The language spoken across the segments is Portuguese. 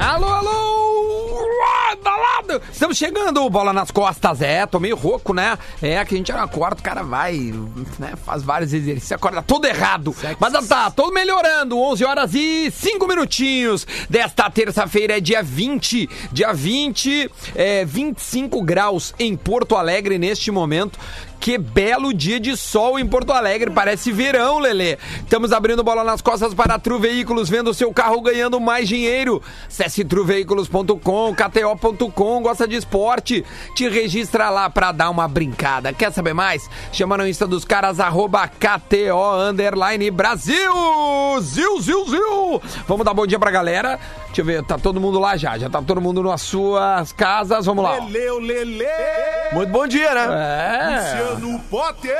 Alô, alô! Lado! Estamos chegando, bola nas costas. É, tô meio rouco, né? É que a gente acorda, o cara vai, né? Faz vários exercícios, acorda todo errado. Mas tá, todo melhorando. 11 horas e 5 minutinhos desta terça-feira, é dia 20. Dia 20, é 25 graus em Porto Alegre neste momento. Que belo dia de sol em Porto Alegre, parece verão, Lelê. Estamos abrindo bola nas costas para a Tru Veículos, vendo o seu carro ganhando mais dinheiro. Acesse truveículos.com, kto.com, gosta de esporte? Te registra lá para dar uma brincada. Quer saber mais? Chama no Insta dos caras, arroba KTO Underline Brasil! Zil, zil, zil! Vamos dar bom dia pra galera. Deixa eu ver, tá todo mundo lá já, já tá todo mundo nas suas casas, vamos lá. Leleu, Lele. Muito bom dia, né? É. Luciano Potter.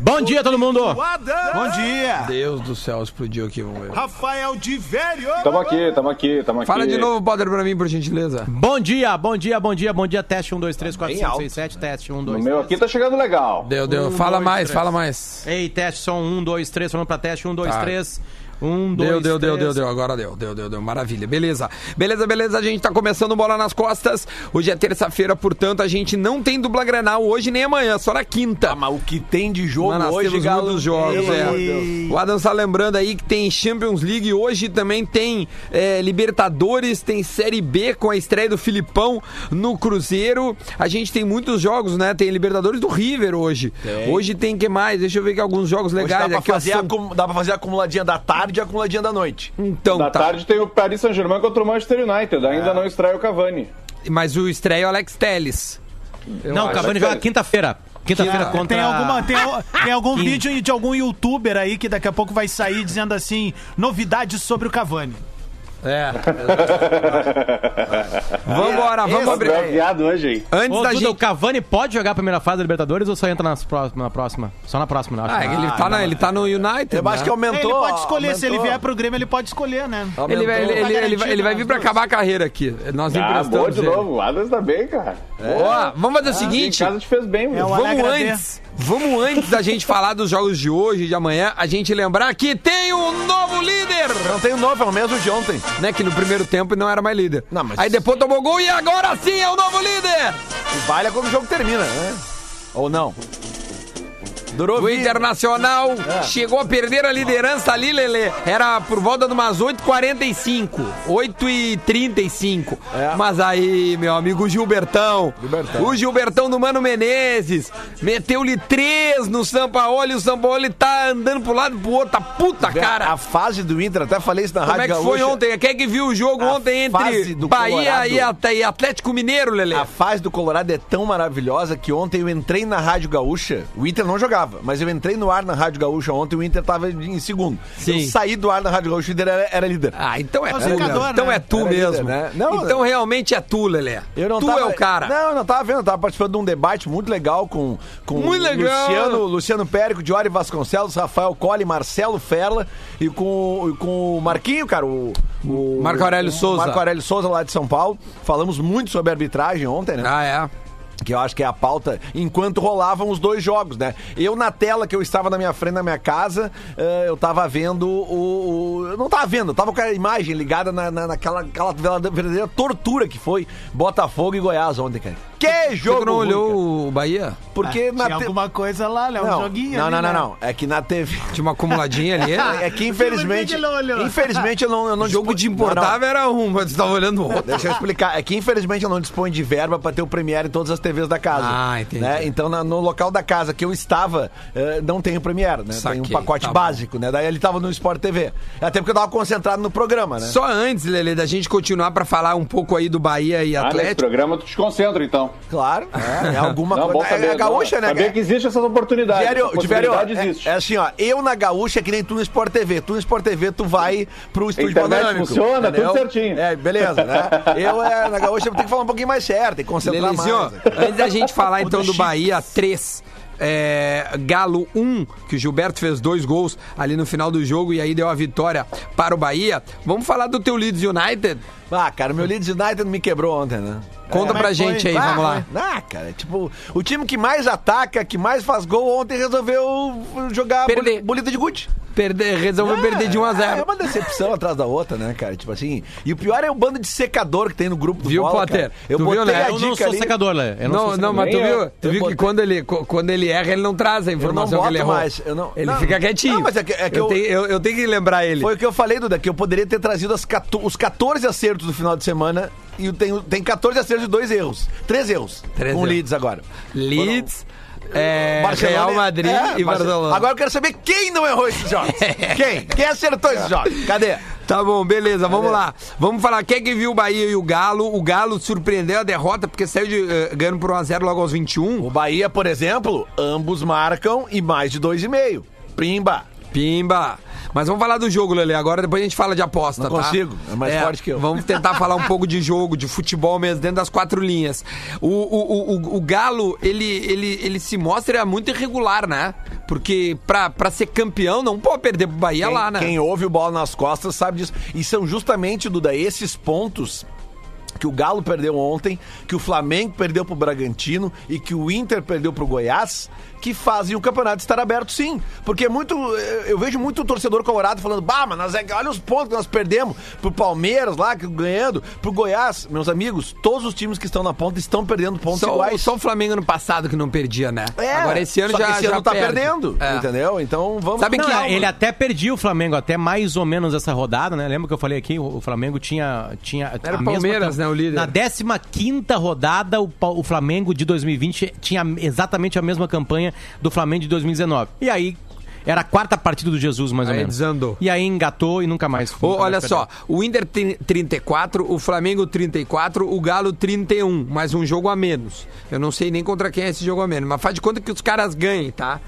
Bom dia, todo mundo! Bom dia! Deus do céu, explodiu aqui, vamos ver. Rafael de Velho. Tamo aqui, tamo aqui, tamo aqui. Fala de novo, Potter, pra mim, por gentileza. Bom dia, bom dia, bom dia, bom dia. Teste 1, 2, 3, 4, Bem 5, alto. 6, 7. Teste 1, O 2, meu 3. aqui tá chegando legal. Deu, deu. Um, fala dois, mais, três. fala mais. Ei, teste som 1, 2, 3. Falando pra teste 1, 2, Tá. 3. 1, 2, Deu, deu, deu, 3. deu, deu. Agora deu, deu, deu, deu. Maravilha. Beleza. Beleza, beleza. A gente tá começando bola nas costas. Hoje é terça-feira, portanto, a gente não tem dupla Grenal hoje nem amanhã, só na quinta. Ah, mas o que tem de jogo Mas nós hoje, temos Galo? muitos jogos, é. O Adams tá lembrando aí que tem Champions League hoje também tem é, Libertadores, tem Série B com a estreia do Filipão no Cruzeiro. A gente tem muitos jogos, né? Tem Libertadores do River hoje. Hoje tem que mais? Deixa eu ver aqui alguns jogos Hoje legais. dá, pra Aqui, ó, fazer são- acum- dá pra fazer a acumuladinha da tarde e a acumuladinha da noite. Então, Da tá. tarde tem o Paris Saint-Germain contra o Manchester United. Ainda não estreia o Cavani. Mas o estreia é o Alex Telles. Eu não, o. Cavani joga quinta-feira. Quinta-feira contra... Tem, alguma, tem, tem algum vídeo de algum youtuber aí que daqui a pouco vai sair dizendo assim: novidades sobre o Cavani. É. Vambora, vamos abrir. viado hoje, hein? Antes Ô, da Duda, o gente. Cavani pode jogar a primeira fase da Libertadores ou só entra nas pró- na próxima? Só na próxima, né? Acho Ah, que- ele, tá na- ele tá no United. Eu acho né? que aumentou. ele pode escolher, se ele aumentou. vier pro Grêmio, ele pode escolher, né? Ele vai, ele, ele- ele vai, ele vai vir pra acabar a carreira aqui. Nós Ah, boa emprestamos de ele. novo. O Adams tá bem, cara. Ó, vamos fazer o Em seguinte. casa te fez bem, É meu. o Vamos antes, vamos antes da gente falar dos jogos de hoje e de amanhã, a gente lembrar que tem um novo líder! Não tem o novo, é o mesmo de ontem. Né, que no primeiro tempo não era mais líder. Não, mas- Aí depois tomou gol e agora sim é o novo líder! O baile é quando o jogo termina, né? Ou não? Durou O Internacional chegou a perder a liderança ali, Lele. Era por volta de umas 8h45, 8h35. É. Mas aí, meu amigo Gilbertão, Gilbertão. o Gilbertão do Mano Menezes, meteu-lhe três no Sampaoli. O Sampaoli tá andando pro lado e pro outro. Tá puta, A cara. fase do Inter, até falei isso na Como é Rádio que foi Gaúcha. ontem? Quem é que viu o jogo A ontem entre do Bahia Colorado. e, e Atlético Mineiro, Lele? A fase do Colorado é tão maravilhosa que ontem eu entrei na Rádio Gaúcha. O Inter não jogava, mas eu entrei no ar na Rádio Gaúcha ontem o Inter tava em segundo. Sim. Eu saí do ar na Rádio Gaúcha e o Inter era, era líder. Ah, então é É tu. Então né? é tu Era líder, mesmo. né? Não, então realmente é tu, Lelé. Eu não tu tava, é o cara. Não, eu não tava vendo, eu tava participando de um debate muito legal com, com Muito legal. Luciano, Luciano Périco, Diori Vasconcelos, Rafael Colli, Marcelo Ferla e com, e com o Marquinho, cara, o, o Marco Aurélio o Souza. Marco Aurélio Souza lá de São Paulo. Falamos muito sobre arbitragem ontem, né? Ah, é. Que eu acho que é a pauta, enquanto rolavam os dois jogos, né? Eu, na tela que eu estava na minha frente, na minha casa, eh, eu tava vendo o, o- Eu não tava vendo, eu tava com a imagem ligada na, na- naquela aquela verdadeira tortura que foi Botafogo e Goiás ontem, cara. Que jogo! tu não olhou o Bahia? Porque na Tinha te- alguma coisa lá, Léo, um Não, joguinho não, ali, não, não, né? não. É que na TV. Tinha uma acumuladinha ali. É que infelizmente. Que? Infelizmente eu não. Eu não O jogo dispo- de importável era um, mas tu tava olhando o outro. Deixa eu explicar. É que infelizmente eu não disponho de verba pra ter o Premiere em todas as TVs da casa. Ah, entendi. Né? Então na- no local da casa que eu estava, eh, não tem o Premiere, né? Saquei, tem um pacote tá bom. básico, né? Daí ele tava no Sport TV. Até porque eu tava concentrado no programa, né? Só antes, Lele, da gente continuar pra falar um pouco aí do Bahia e Ah, nesse Atlético. programa tu te concentra, então. Claro, é, é alguma Não, coisa. saber. É a gaúcha, não, né? Saber que existe essa oportunidade. Diário, essa Diário, possibilidade é, existe. é assim, ó, eu na gaúcha é que nem tu no Sport TV. Tu no Sport TV, tu vai pro estúdio panorâmico, funciona, tudo certinho. É, beleza, né? Eu é, na gaúcha eu tenho que falar um pouquinho mais certo, tem que concentrar Lelezinho, mais. antes da gente falar então do. Bahia 3. é, Galo 1, que o Gilberto fez dois gols ali no final do jogo e aí deu a vitória para o Bahia. Vamos falar do teu Leeds United? Ah, cara, meu Leeds United me quebrou ontem, né? Conta é pra que gente foi? aí, Ah, vamos lá. Ah, cara, tipo, o time que mais ataca, que mais faz gol, ontem resolveu jogar Perder. bol- bolita de gude. perder, resolveu perder de 1 a 0 É uma decepção atrás da outra, né, cara? Tipo assim. E o pior é o bando de secador que tem no grupo do Viu, Bola, Potter? cara. Eu Tu botei viu, né? a Eu não sou ali. secador, Lé. Eu Não, sou não, secador. mas tu viu, eu. tu Eu viu que botei- quando ele, quando ele erra, ele não traz a Eu não informação que ele errou. mais. Eu não, Ele não, fica quietinho. Não, mas é que, é que eu, eu, tenho, eu, eu tenho que lembrar ele. Foi o que eu falei, Duda, que eu poderia ter trazido as 14 os 14 acertos do final de semana e tenho, tem 14 acertos e dois erros. Três erros. Três com erros. Leeds agora. Leeds, é, Real Madrid é, e Barce- Barcelona. Agora eu quero saber quem não errou esses jogos. quem? Quem acertou esses jogos? Cadê? Tá bom, beleza, vamos lá. Vamos falar, quem é que viu o Bahia e o Galo? O Galo surpreendeu a derrota porque saiu de, eh, ganhando por 1x0 logo aos 21. O Bahia, por exemplo, ambos marcam e mais de dois e meio. Pimba. Pimba! Mas vamos falar do jogo, Lele. Agora depois a gente fala de aposta, Não tá? consigo, é mais forte que eu. Vamos tentar falar um pouco de jogo, de futebol mesmo, dentro das quatro linhas. O, o, o, o- o Galo, ele, ele, ele se mostra muito irregular, né? Porque pra, pra ser campeão não pode perder pro Bahia Quem, lá, né? quem ouve o bola nas costas sabe disso. E são justamente, Duda, esses pontos que o Galo perdeu ontem, que o Flamengo perdeu pro Bragantino e que o Inter perdeu pro Goiás, que fazem o campeonato estar aberto sim. Porque é muito. Eu vejo muito torcedor colorado falando, bah, mas nós é- olha os pontos que nós perdemos pro Palmeiras lá, que ganhando, pro Goiás. Meus amigos, todos os times que estão na ponta estão perdendo pontos Só, iguais. só o Flamengo no passado que não perdia, né? É, Agora esse ano só que já esse ano já tá perde. perdendo, É. entendeu? Então vamos Sabe que Não, ele até perdia o Flamengo, até mais ou menos essa rodada, né? Lembra que eu falei aqui? O Flamengo tinha. tinha Era o Palmeiras, mesma- né, o líder. Na 15 rodada, o, o Flamengo de 2020 tinha exatamente a mesma campanha do Flamengo de 2019. E aí. Era a quarta partida do Jesus, mais ou Aí menos. desandou. E aí engatou e nunca mais. Ô, nunca olha mais só, o Inter tem 34, o Flamengo 34, o Galo 31, mais um jogo a menos. Eu não sei nem contra quem é esse jogo a menos, mas faz de conta que os caras ganhem, tá?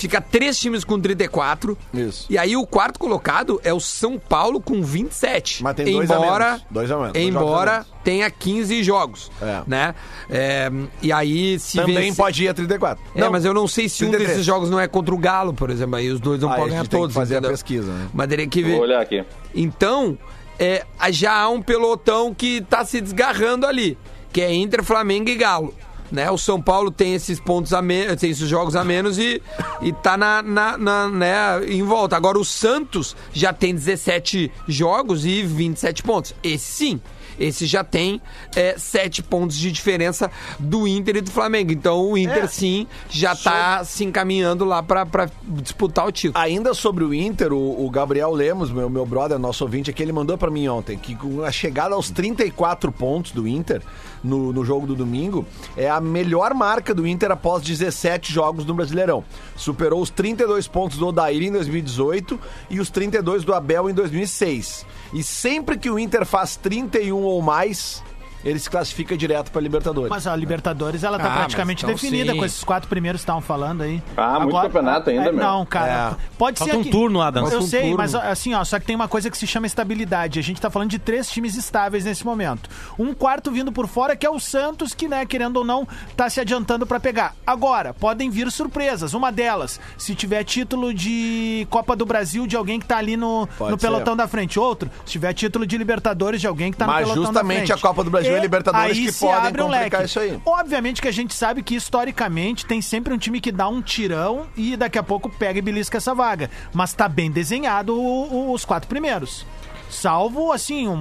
Fica três times com 34. Isso. E aí o quarto colocado é o São Paulo com 27. Mas tem dois a embora, menos. Dois a menos. Dois a Embora menos. tenha 15 jogos, É. né? É, e aí se Também vencer- pode ir a 34. é, mas eu não sei se um 33. desses jogos não é contra o Galo, por exemplo. Aí os dois não Ah, podem a ganhar todos. fazer a entendeu? pesquisa, né? Mas teria que ver. Vou olhar aqui. Então, é, já há um pelotão que tá se desgarrando ali, que é Inter, Flamengo e Galo. Né? O São Paulo tem esses pontos a menos, tem esses jogos a menos e, e tá na, na, na- né, em volta. Agora o Santos já tem 17 jogos e 27 pontos. Esse sim. Esse já tem é, 7 pontos de diferença do Inter e do Flamengo. Então o Inter É. sim já tá se encaminhando lá pra, pra disputar o título. Ainda sobre o Inter, o, o Gabriel Lemos, meu, meu brother, nosso ouvinte aqui, ele mandou pra mim ontem que com a chegada aos 34 pontos do Inter no, no jogo do domingo, é a melhor marca do Inter após 17 jogos no Brasileirão. Superou os 32 pontos do Odair em 2018 e os 32 do Abel em 2006. E sempre que o Inter faz 31 ou mais, ele se classifica direto pra Libertadores. Mas a Libertadores, ela tá Ah, praticamente mas então definida sim. com esses quatro primeiros que estavam falando aí. Ah, muito campeonato ainda, é, meu. Não, cara. É. Pode Falta ser um que- turno, Adams. Eu um sei, turno. mas assim, ó, só que tem uma coisa que se chama estabilidade. A gente tá falando de três times estáveis nesse momento. Um quarto vindo por fora, que é o Santos, que, né, querendo ou não, tá se adiantando pra pegar. Agora, podem vir surpresas. Uma delas, se tiver título de Copa do Brasil de alguém que tá ali no, Pode no ser. pelotão da frente. Outro, se tiver título de Libertadores de alguém que tá Mas no pelotão justamente da frente. a Copa do Brasil e a Libertadores aí que se podem abre um complicar leque. isso aí. Obviamente que a gente sabe que historicamente tem sempre um time que dá um tirão e daqui a pouco pega e belisca essa vaga. Mas tá bem desenhado o- o- os quatro primeiros. Salvo, assim, um,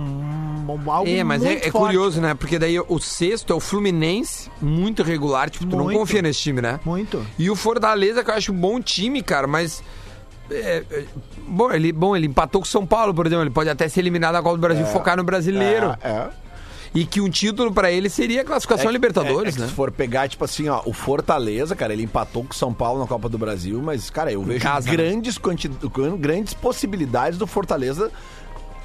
um- algo É, mas é, muito é forte. curioso, né? Porque daí o sexto é o Fluminense, muito regular. Tipo, tu não confia nesse time, né? Muito. E o Fortaleza, que eu acho um bom time, cara, mas. é, é, bom, ele, bom, ele empatou com o São Paulo, por exemplo. Ele pode até ser eliminado da Copa do Brasil e focar no brasileiro. É, é. E que um título pra ele seria a classificação a Libertadores, é que né? Se for pegar, tipo assim, ó, o Fortaleza, cara, ele empatou com o São Paulo na Copa do Brasil, mas, cara, eu vejo casa, né? grandes, quanti- grandes possibilidades do Fortaleza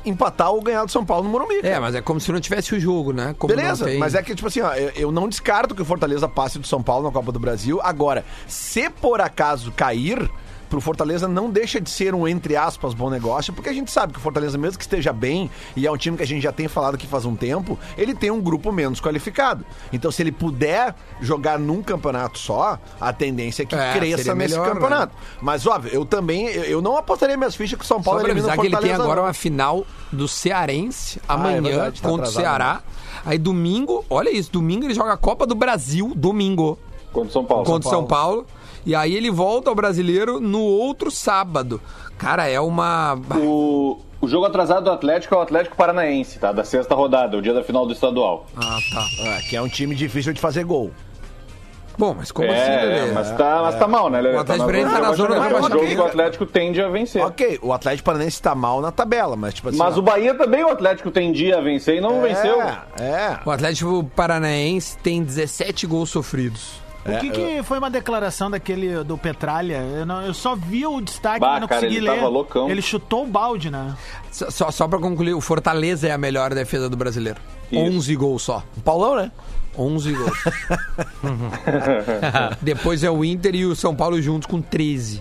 empatar ou ganhar do São Paulo no Morumbi. É, cara. mas é como se não tivesse o jogo, né? Como Beleza, tem- mas é que, tipo assim, ó, eu, eu não descarto que o Fortaleza passe do São Paulo na Copa do Brasil. Agora, se por acaso cair, pro Fortaleza não deixa de ser um, entre aspas, bom negócio, porque a gente sabe que o Fortaleza, mesmo que esteja bem, e é um time que a gente já tem falado aqui faz um tempo, ele tem um grupo menos qualificado. Então, se ele puder jogar num campeonato só, a tendência é que É, cresça nesse melhor, campeonato. Mas, óbvio, eu também, eu, eu não apostaria minhas fichas que o São Só Paulo elimina o avisar que ele tem Fortaleza. agora não. uma final do Cearense Ah, é amanhã verdade, tá contra o atrasado, Ceará. Aí domingo, olha isso, domingo ele joga a Copa do Brasil, domingo, Contra o São Paulo. contra o São Paulo. E aí ele volta ao brasileiro no outro sábado. Cara, é uma. O, o jogo atrasado do Atlético é o Atlético Paranaense, tá? Da sexta rodada, o dia da final do estadual. Ah, tá. Ah, que é um time difícil de fazer gol. Bom, mas como assim, é, Lelê? mas tá, mas tá mal, né, Lelê? O Atlético Paranaense tá na zona do É um jogo rebaixamento. que o Atlético tende a vencer. Ok, o Atlético Paranaense tá mal na tabela, mas tipo assim. Mas ó, o Bahia também, o Atlético tendia a vencer e não venceu. É, é. O Atlético Paranaense tem 17 gols sofridos. O que, que foi uma declaração daquele do Petralha? Eu, não- eu só vi o destaque, Bah, mas não cara, consegui ele ler. tava loucão. Ele chutou o balde, né? Só, só, só pra concluir, o Fortaleza é a melhor defesa do brasileiro. Isso. 11 gols só. O Paulão, né? 11 gols. Depois é o Inter e o São Paulo juntos com 13.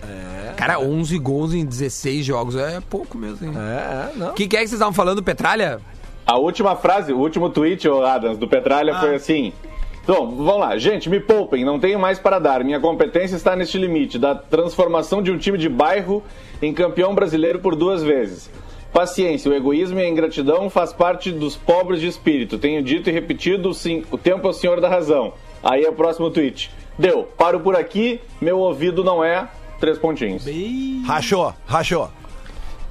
Cara, 11 gols em 16 jogos é pouco mesmo, hein? É, é, não. O que, que é que vocês estavam falando, Petralha? A última frase, o último tweet, ô Adams, do Petralha foi assim. Então, vamos lá. Gente, me poupem, não tenho mais para dar. Minha competência está neste limite da transformação de um time de bairro em campeão brasileiro por duas vezes. Paciência, o egoísmo e a ingratidão faz parte dos pobres de espírito. Tenho dito e repetido, sim, o tempo é o senhor da razão. Aí é o próximo tweet. Deu, paro por aqui, meu ouvido não é. Três pontinhos. Rachou, rachou.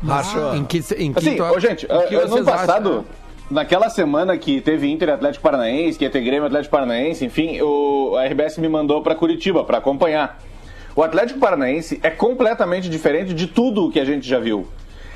Rachou. Em que, em que Assim, tu- ô, gente, em que ano passado, acham? Naquela semana que teve Inter Atlético Paranaense, que ia ter Grêmio Atlético Paranaense, enfim, o, a RBS me mandou pra Curitiba pra acompanhar. O Atlético Paranaense é completamente diferente de tudo o que a gente já viu.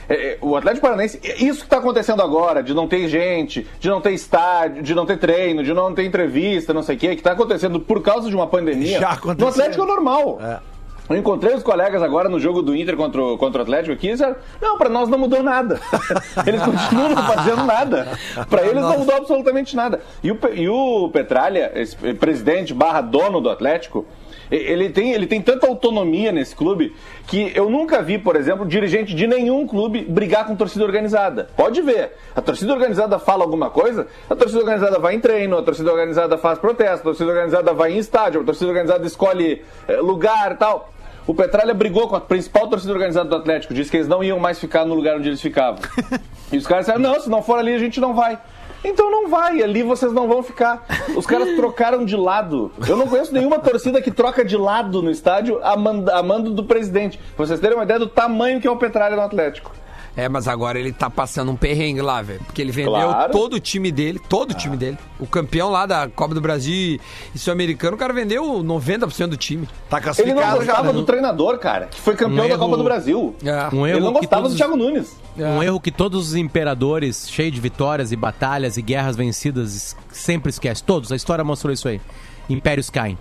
É, é, o Atlético Paranaense, isso que está acontecendo agora, de não ter gente, de não ter estádio, de não ter treino, de não ter entrevista, não sei o quê, que está acontecendo por causa de uma pandemia. Já aconteceu. no Atlético é normal. É. Eu encontrei os colegas agora no jogo do Inter contra o, contra o Atlético aqui e disseram, não, pra nós não mudou nada. Eles continuam não fazendo nada. Pra eles não mudou absolutamente nada. E o, e o Petralha, presidente barra dono do Atlético, ele tem, ele tem tanta autonomia nesse clube que eu nunca vi, por exemplo, dirigente de nenhum clube brigar com torcida organizada. Pode ver. A torcida organizada fala alguma coisa, a torcida organizada vai em treino, a torcida organizada faz protesto, a torcida organizada vai em estádio, a torcida organizada escolhe eh, lugar e tal. O Petralha brigou com a principal torcida organizada do Atlético, disse que eles não iam mais ficar no lugar onde eles ficavam. e os caras disseram: não, se não for ali, a gente não vai. Então não vai, ali vocês não vão ficar. Os caras trocaram de lado. Eu não conheço nenhuma torcida que troca de lado no estádio a manda- a mando do presidente. Pra vocês terem uma ideia do tamanho que é o Petralha no Atlético. É, mas agora ele tá passando um perrengue lá, velho. Porque ele vendeu Claro. todo o time dele, todo o time dele. O campeão lá da Copa do Brasil e sul-americano, o cara vendeu 90% do time. Tá Ele não classificado já. gostava né? do treinador, cara, que foi campeão Um da Copa do Brasil. É. Um Ele erro não que gostava todos- do Thiago Nunes. Um erro que todos os imperadores, cheios de vitórias e batalhas e guerras vencidas, sempre esquecem. Todos, a história mostrou isso aí. Impérios caem.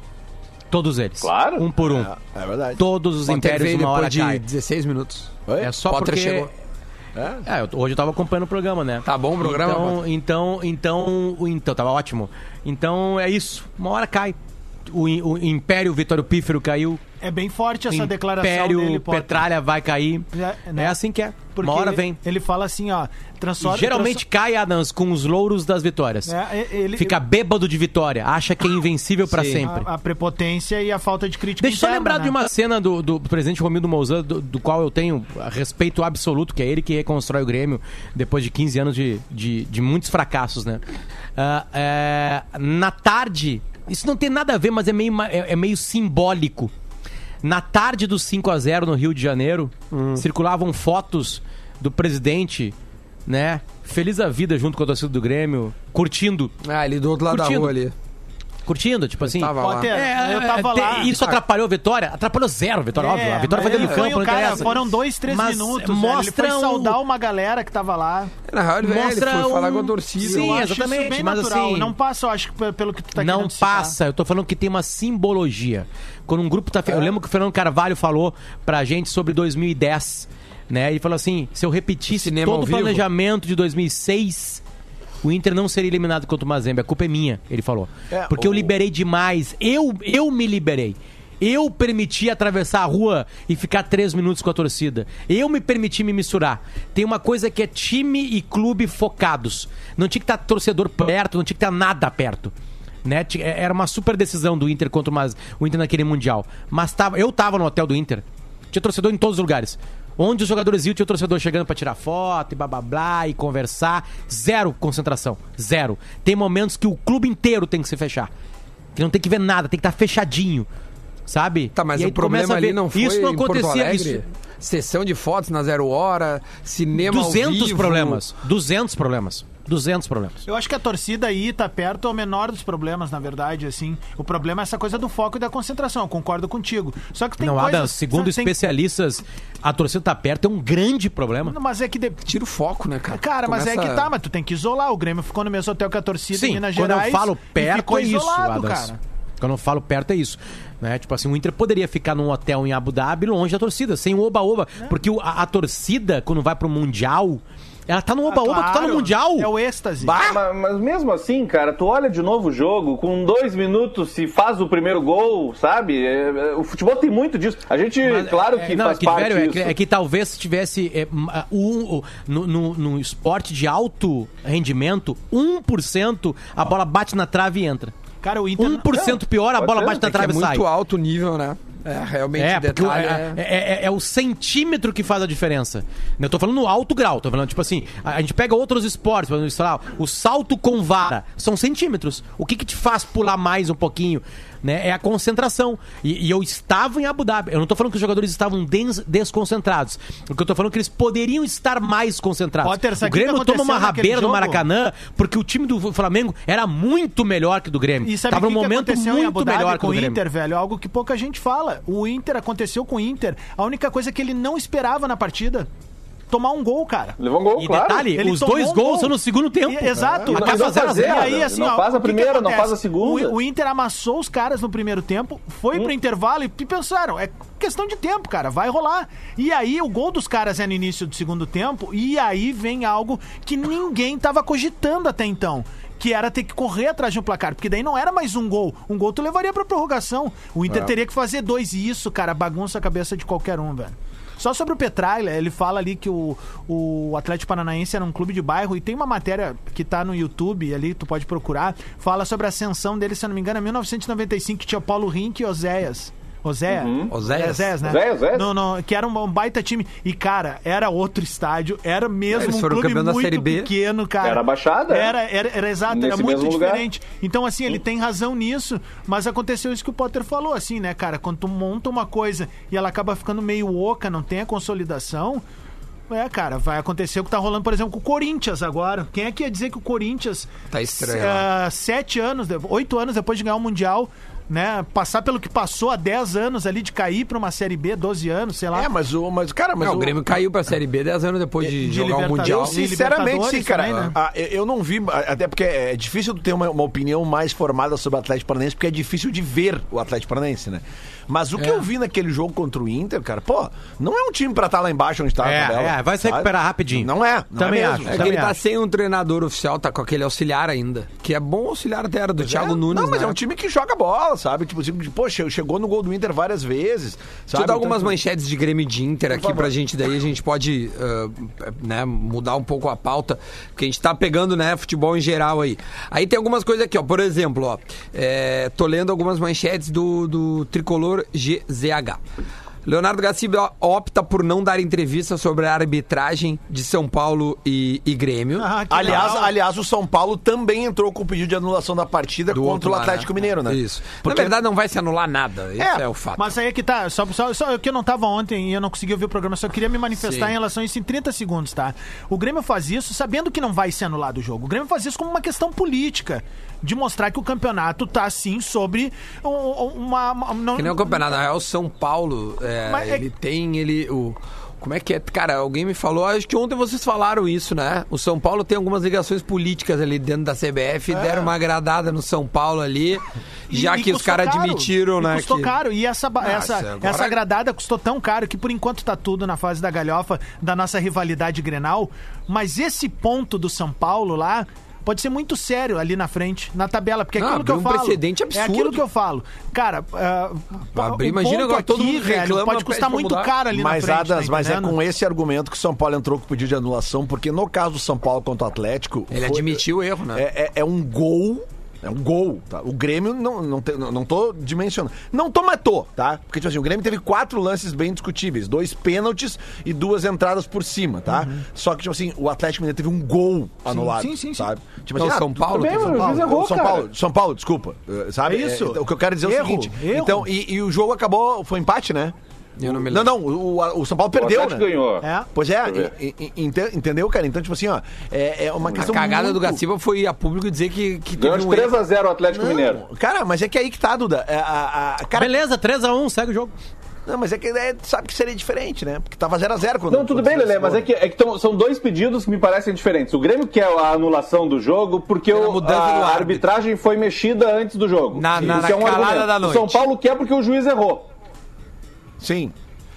Todos eles. Claro. Um por um. É verdade. Todos os Potter impérios uma hora de caem. 16 minutos. Oi? É só Potter porque... chegou. É, eu- hoje eu tava acompanhando o programa, né? Tá bom o programa, Então, então, então, então, tava ótimo. Então é isso. Uma hora cai. O, o Império Vitório Pífero caiu. É bem forte essa o declaração Império. Petralha vai cair. É, É, né? assim que é. Porque Uma hora ele, vem. Ele fala assim, ó, transforma... Geralmente cai, Adams, com os louros das vitórias. É, ele- Fica bêbado de vitória. Acha que é invencível pra Sim. sempre. A, a prepotência e a falta de crítica Deixa eu só lembrar né? de uma cena do, do presidente Romildo Mouzan, do, do qual eu tenho respeito absoluto, que é ele que reconstrói o Grêmio depois de 15 anos de, de, de muitos fracassos, né? Ah, é, na tarde, isso não tem nada a ver, mas é meio, é, é meio simbólico. Na tarde do 5 a 0 no Rio de Janeiro, circulavam fotos do presidente, né? Feliz a vida junto com a torcida do Grêmio, curtindo. Ah, ele do outro lado Curtindo. da rua ali. Curtindo, tipo assim. tava lá. É, eu tava te- lá. Isso atrapalhou a vitória? Atrapalhou zero a vitória, É, óbvio. A vitória foi mas dentro do campo, não cara, interessa. Foram dois, três Mas minutos. mostra Ele foi um- saudar uma galera que tava lá. Na real, ele, Mostra ele foi falar um- com a torcida. Sim, eu acho exatamente, isso bem mas natural. assim- Não passa, eu acho, que pelo que tu tá não passa, eu tô falando que tem uma simbologia. Quando um grupo tá. Eu lembro que o Fernando Carvalho falou pra gente sobre 2010, né? Ele falou assim: se eu repetisse todo o planejamento de 2006. O Inter não seria eliminado contra o Mazembe. A culpa é minha, ele falou. É, Porque eu o- liberei demais. Eu, eu me liberei. Eu permiti atravessar a rua e ficar três minutos com a torcida. Eu me permiti me misturar. Tem uma coisa que é time e clube focados. Não tinha que estar torcedor perto, não tinha que estar nada perto. Né? Ti- Era uma super decisão do Inter contra o, Maz- o Inter naquele Mundial. Mas tava, eu tava no hotel do Inter. Tinha torcedor em todos os lugares. Onde os jogadores iam, tinha torcedor chegando pra tirar foto e blá blá blá e conversar. Zero concentração. Zero. Tem momentos que o clube inteiro tem que se fechar. Que não tem que ver nada, tem que estar fechadinho. sabe? Tá, mas o problema ali não foi Isso não acontecia. Isso, Sessão de fotos na zero hora, cinema ao 200 vivo. problemas. 200 problemas. 200 problemas. Eu acho que a torcida aí tá perto é o menor dos problemas, na verdade, assim. O problema é essa coisa do foco e da concentração, eu concordo contigo. Só que tem não, coisas... Adam, segundo tem- especialistas, a torcida tá perto é um grande problema. Mas é que... de- Tira o foco, né, cara? Cara, mas é Começa- que tá, mas tu tem que isolar. O Grêmio ficou no mesmo hotel que a torcida em Sim, Minas quando Gerais. eu falo perto ficou é isso, isolado, cara. Quando eu falo perto é isso. Né? Tipo assim, o Inter poderia ficar num hotel em Abu Dhabi longe da torcida, sem o oba-oba. Porque o- a, a torcida, quando vai pro Mundial, ela tá no oba-oba, tu tá no Claro, Mundial. É o êxtase. Mas, mas mesmo assim, cara, tu olha de novo o jogo, com dois minutos se faz o primeiro gol, sabe? É, é, o futebol tem muito disso. A gente, Mas, claro é, que não, faz é que, parte velho, é disso. que, é que talvez se tivesse é, um, o- no, no, no esporte de alto rendimento, 1% a bola bate na trave e entra. Cara, o Inter... 1% pior, a bola ser, bate na É é trave e sai. muito alto o nível, né? É, realmente É, detalhe é, é... é- é- é o centímetro que faz a diferença. Eu tô falando no alto grau, tô falando, tipo assim, a, a gente pega outros esportes, por exemplo, lá, o salto com vara, são centímetros. O que que te faz pular mais um pouquinho? Né? É a concentração. E, e eu estava em Abu Dhabi. Eu não tô falando que os jogadores estavam des- desconcentrados. O que eu tô falando é que eles poderiam estar mais concentrados. Potter, o Grêmio toma uma rabeira no? Maracanã porque o time do Flamengo era muito melhor que o do Grêmio. E sabe Tava que, num que momento muito melhor com o. Inter, velho? Algo que pouca gente fala. O Inter aconteceu com o Inter. A única coisa que ele não esperava na partida, tomar um gol, cara. Levou um gol, E claro. detalhe, Ele os dois um gols gol. são no segundo tempo. E- exato. E A não casa vai zero fazer, zero. E aí, assim, não ó, faz a o que que primeira, não faz a segunda. O, o Inter amassou os caras no primeiro tempo, foi Hum. pro intervalo e pensaram, é questão de tempo, cara, vai rolar. E aí o gol dos caras é no início do segundo tempo, e aí vem algo que ninguém tava cogitando até então. Que era ter que correr atrás de um placar, porque daí não era mais um gol. Um gol tu levaria pra prorrogação. O Inter É. teria que fazer dois, e isso, cara, bagunça a cabeça de qualquer um, velho. Só sobre o Petralha, ele fala ali que o, o Atlético Paranaense era um clube de bairro e tem uma matéria que tá no YouTube ali, tu pode procurar, fala sobre a ascensão dele, se eu não me engano, em 1995, que tinha Paulo Rink e Oséias. Oséia? Oséias. Oséias, né? Oséias, Oséias. No, no, que era um, baita time. E, cara, era outro estádio, era mesmo Eles um foram clube da muito Série B. pequeno, cara. Era a Baixada. Era, era, era exato, era muito mesmo lugar. diferente. Então, assim, ele tem razão nisso, mas aconteceu isso que o Potter falou, assim, né, cara? Quando tu monta uma coisa e ela acaba ficando meio oca, não tem a consolidação. É, cara, vai acontecer o que tá rolando, por exemplo, com o Corinthians agora. Quem é que ia dizer que o Corinthians. Tá estranho, ah, sete anos, oito anos depois de ganhar o Mundial, né? Passar pelo que passou há 10 anos ali de cair pra uma Série B, 12 anos, sei lá. É, mas o. Mas, cara, mas Não, o Grêmio caiu pra Série B 10 anos depois de, de jogar o. Mundial. Eu, sim. Sinceramente, sim, cara. também, né? Ah, eu- eu não vi, até porque é difícil ter uma, uma opinião mais formada sobre o Atlético Paranaense, porque é difícil de ver o Atlético Paranaense, né? Mas o que É. eu vi naquele jogo contra o Inter, cara, pô, não é um time pra estar lá embaixo onde tá É, a tabela, é, vai se sabe? recuperar rapidinho. Não é, não Também é acho. mesmo. É que Também ele tá acho. sem um treinador oficial, tá com aquele auxiliar ainda. Que é bom auxiliar até, era do Thiago É, Nunes, Não, mas né? é um time que joga bola, sabe? Tipo, assim, poxa, chegou no gol do Inter várias vezes. Deixa Sabe? eu dar algumas Então, manchetes de Grêmio de Inter aqui favor. pra gente, daí a gente pode ah, né, mudar um pouco a pauta, porque a gente tá pegando, né, futebol em geral aí. Aí tem algumas coisas aqui, ó, por exemplo, ó, é, tô lendo algumas manchetes do, do tricolor GZH. Leonardo Gaciba opta por não dar entrevista sobre a arbitragem de São Paulo e, e Grêmio. Ah, Aliás, legal. aliás, o São Paulo também entrou com o pedido de anulação da partida do contra outro o lá, Atlético Mineiro, né? Isso. Porque- Na verdade, não vai se anular nada. Esse é, É, o fato. Mas aí é que tá, só, só, só que eu não tava ontem e eu não consegui ouvir o programa, só queria me manifestar Sim. em relação a isso em 30 segundos, tá? O Grêmio faz isso sabendo que não vai ser anulado o jogo. O Grêmio faz isso como uma questão política, de mostrar que o campeonato tá assim sobre um- um- uma... uma- não, Que nem o campeonato. Na real, São Paulo, é, é- ele tem ele. O, como é que é? Cara, alguém me falou, acho que ontem vocês falaram isso, né? O São Paulo tem algumas ligações políticas ali dentro da CBF, deram uma agradada no São Paulo ali, É. E- já e que os caras admitiram, né? Custou que... caro. E essa, ba- essa, Nossa, agora- essa agradada custou tão caro que por enquanto tá tudo na fase da galhofa da nossa rivalidade Grenal. Mas esse ponto do São Paulo lá. Pode ser muito sério ali na frente, na tabela, porque é Não, aquilo que eu um falo. precedente É absurdo. aquilo que eu falo. Cara, Abrir, o imagina agora todo aqui, mundo velho, reclama, Pode pede custar muito mudar. caro ali Mas, na frente. Adas, tá mas é com esse argumento que o São Paulo entrou com o pedido de anulação, porque no caso do São Paulo contra o Atlético. Ele foi- admitiu o erro, né? É, é- é um gol. É um gol, tá? O Grêmio não, não, te- não, não tô dimensionando. Não tô, tá? Porque, tipo assim, o Grêmio teve quatro lances bem discutíveis. Dois pênaltis e duas entradas por cima, tá? Só que, tipo assim, o Atlético Mineiro teve um gol anulado, sim, sim, sim. sabe? Tipo Não, ah, São Paulo bem, São Paulo. errou, São. Paulo, São Paulo, desculpa. uh, Sabe? É isso. É, o que eu quero dizer é o Erro, seguinte. erro. Então, e, e o jogo acabou. Foi empate, né? Eu não me Não, lembro. não, o, o São Paulo O perdeu, né? Atlético ganhou. É. Pois é, e- e- ente- entendeu, cara? Então, tipo assim, ó, é, é uma A questão. cagada do muito- Gaciba foi a público dizer que, que Ganhou de um erro. 3x0 o Atlético Mineiro. Não, cara, mas é que aí que tá, Duda. É, a, a- cara, Beleza, 3x1, segue o jogo. Não, mas é que é, sabe que seria diferente, né? Porque tava 0x0 quando. Não, tudo quando bem, Lelê, mas é que, é que tão- são dois pedidos que me parecem diferentes. O Grêmio quer a anulação do jogo porque o- mudança do a árbitro. arbitragem foi mexida antes do jogo. Na- na- Isso é na calada argumento. da O noite. São Paulo quer porque o juiz errou. Sim.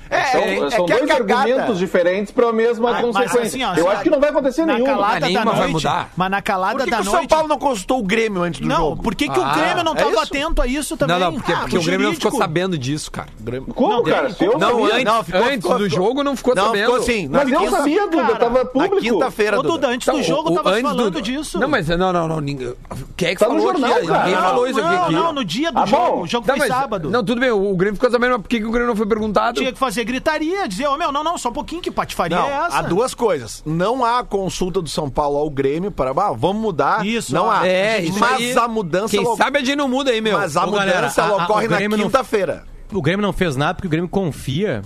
É, São, é, são que a dois cagada- argumentos diferentes para a mesma Ah, mas consequência. assim, ó, Eu acho que não vai acontecer na nenhuma. calada Ah, da nenhuma vai noite, mudar. Mas na calada Por que, da que o noite. São Paulo não consultou o Grêmio antes do Não, jogo? por que, que o Ah, Grêmio não é estava isso? atento a isso também? Não, não, porque, Ah, porque o Grêmio não ficou sabendo disso, cara. Como, Não, cara? Se eu Não, sabia- antes, não, ficou- antes ficou- do jogo não ficou Não, sabendo. ficou assim. Mas eu sabia, Duda, tava Na público. quinta-feira, Duda, antes do Então, jogo o- tava antes falando do- disso. Não, mas não, não, não. Ninguém, quem é que Tá no falou jornal, aqui? Ninguém falou isso aqui. não, não, no dia do Ah, jogo. O jogo Tá, foi sábado. Não, tudo bem, o Grêmio ficou sabendo, mas por que, que o Grêmio não foi perguntado? Tinha que fazer gritaria, dizer, ô meu, não, não, só um pouquinho, que patifaria Não, é essa? há duas coisas. Não há consulta do São Paulo ao Grêmio para, ah, vamos mudar. Isso, não ó. há. É, isso mas aí- a mudança Quem ela- sabe a gente não muda aí, meu. mas a Ô, mudança galera, a- a- ocorre o na Grêmio não- quinta-feira. O Grêmio não fez nada porque o Grêmio confia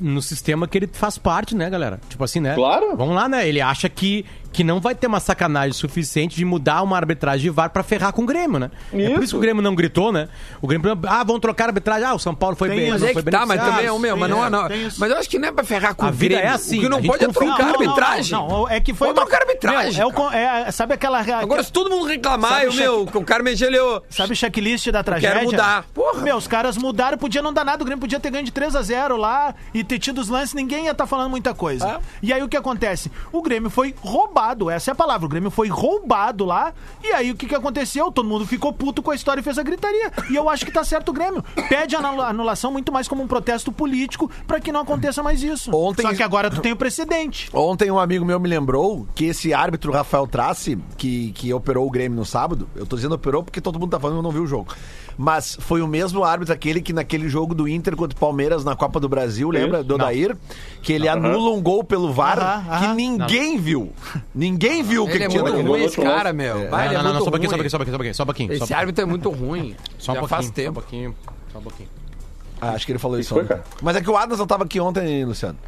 no sistema que ele faz parte, né, galera? Tipo assim, né? Claro. Vamos lá, né? Ele acha que, que não vai ter uma sacanagem suficiente de mudar uma arbitragem de VAR pra ferrar com o Grêmio, né? É por Isso. isso que o Grêmio não gritou, né? O Grêmio, ah, vão trocar a arbitragem. Ah, o São Paulo foi Tem bem. isso. Mas não é foi que tá, mas também é o meu, mas não, isso, não. tem isso. Mas eu acho que não é pra ferrar com A o vida Grêmio. é assim, O que não a gente pode é trocar a Não, não, arbitragem. Não, não, é que foi Vamos trocar a arbitragem, Meu, é o é- sabe aquela... Agora, se todo mundo reclamar, eu, meu, que o cara mexeu Sabe o checklist da tragédia? mudar. Porra. Meu, os caras mudaram, podia não dar nada, o Grêmio podia ter ganho de 3 a 0 lá e ter tido os lances, ninguém ia estar falando muita coisa. É. E aí o que acontece? O Grêmio foi roubado, essa é a palavra, o Grêmio foi roubado lá, e aí o que, que aconteceu? Todo mundo ficou puto com a história e fez a gritaria. E eu acho que tá certo o Grêmio. Pede a anula- anulação muito mais como um protesto político pra que não aconteça mais isso. Ontem- Só que agora tu tem o precedente. Ontem um amigo meu me lembrou que esse árbitro Rafael Trace, que, que operou o Grêmio no sábado, eu tô dizendo operou porque todo mundo tá falando que eu não vi o jogo. Mas foi o mesmo árbitro aquele que naquele jogo do Inter contra o Palmeiras na Copa do Brasil, lembra? Do Odair? Que ele anula um gol pelo VAR que ninguém viu. Ninguém viu o que Ele é tinha muito ruim, esse cara, meu. Vai, Não, ele é não, não, só um pouquinho, só um pouquinho, só um pouquinho, só um pouquinho, só pouquinho. Esse árbitro é muito ruim. Só um Já pouquinho, faz Só um tempo. pouquinho, só um pouquinho. Ah, acho que ele falou isso foi, ontem. cara? Mas é que o Adams não tava aqui ontem, Luciano.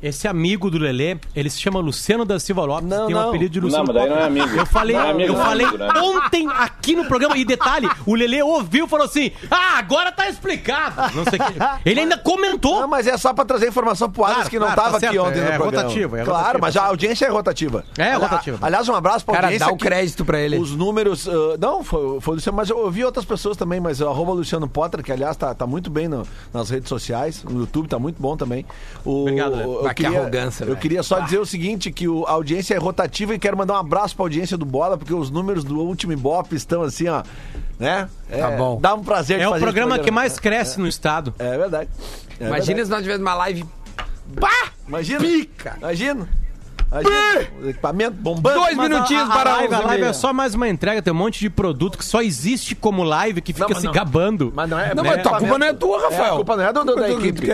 Esse amigo do Lelê, ele se chama Luciano da Silva Lopes, Não, tem um não. apelido de Não, Luciano mas daí não é amigo. Eu falei, Não é amigo, eu não é falei amigo, não é amigo. ontem aqui no programa, e detalhe, o Lelê ouviu e falou assim: Ah, agora tá explicado. Não sei o que. Ele ainda comentou. Não, mas é só pra trazer informação pro Adams Claro, que não claro, tava tá aqui ontem É no programa. rotativo, é Claro, rotativo. mas a audiência é rotativa. É, Ali- rotativa. Aliás, um abraço pra Cara, audiência. dá o crédito pra ele. Os números. ah, não, foi, foi o Luciano, mas eu, eu vi outras pessoas também, mas o arroba Luciano Potter, que aliás tá, tá muito bem no- nas redes sociais, no YouTube tá muito bom também. O, Obrigado, Lê. Eu que queria, arrogância, Eu velho. queria só dizer o seguinte: que o- a audiência é rotativa e quero mandar um abraço pra audiência do Bola, porque os números do último Ibope estão assim, ó. Né? É, Tá bom. Dá um prazer de É o programa que mais cresce no estado. É verdade. É Imagina verdade. se nós tivéssemos uma live. Bah! Imagina. Pica! Imagina. O equipamento bombando. Dois minutinhos a, a para live, a 11 e live é só mais uma entrega, tem um monte de produto que só existe como live, que fica Não, se não. gabando. Mas não é. Não, né? mas tua culpa não é tua, Rafael. a culpa não é do- do- da equipe.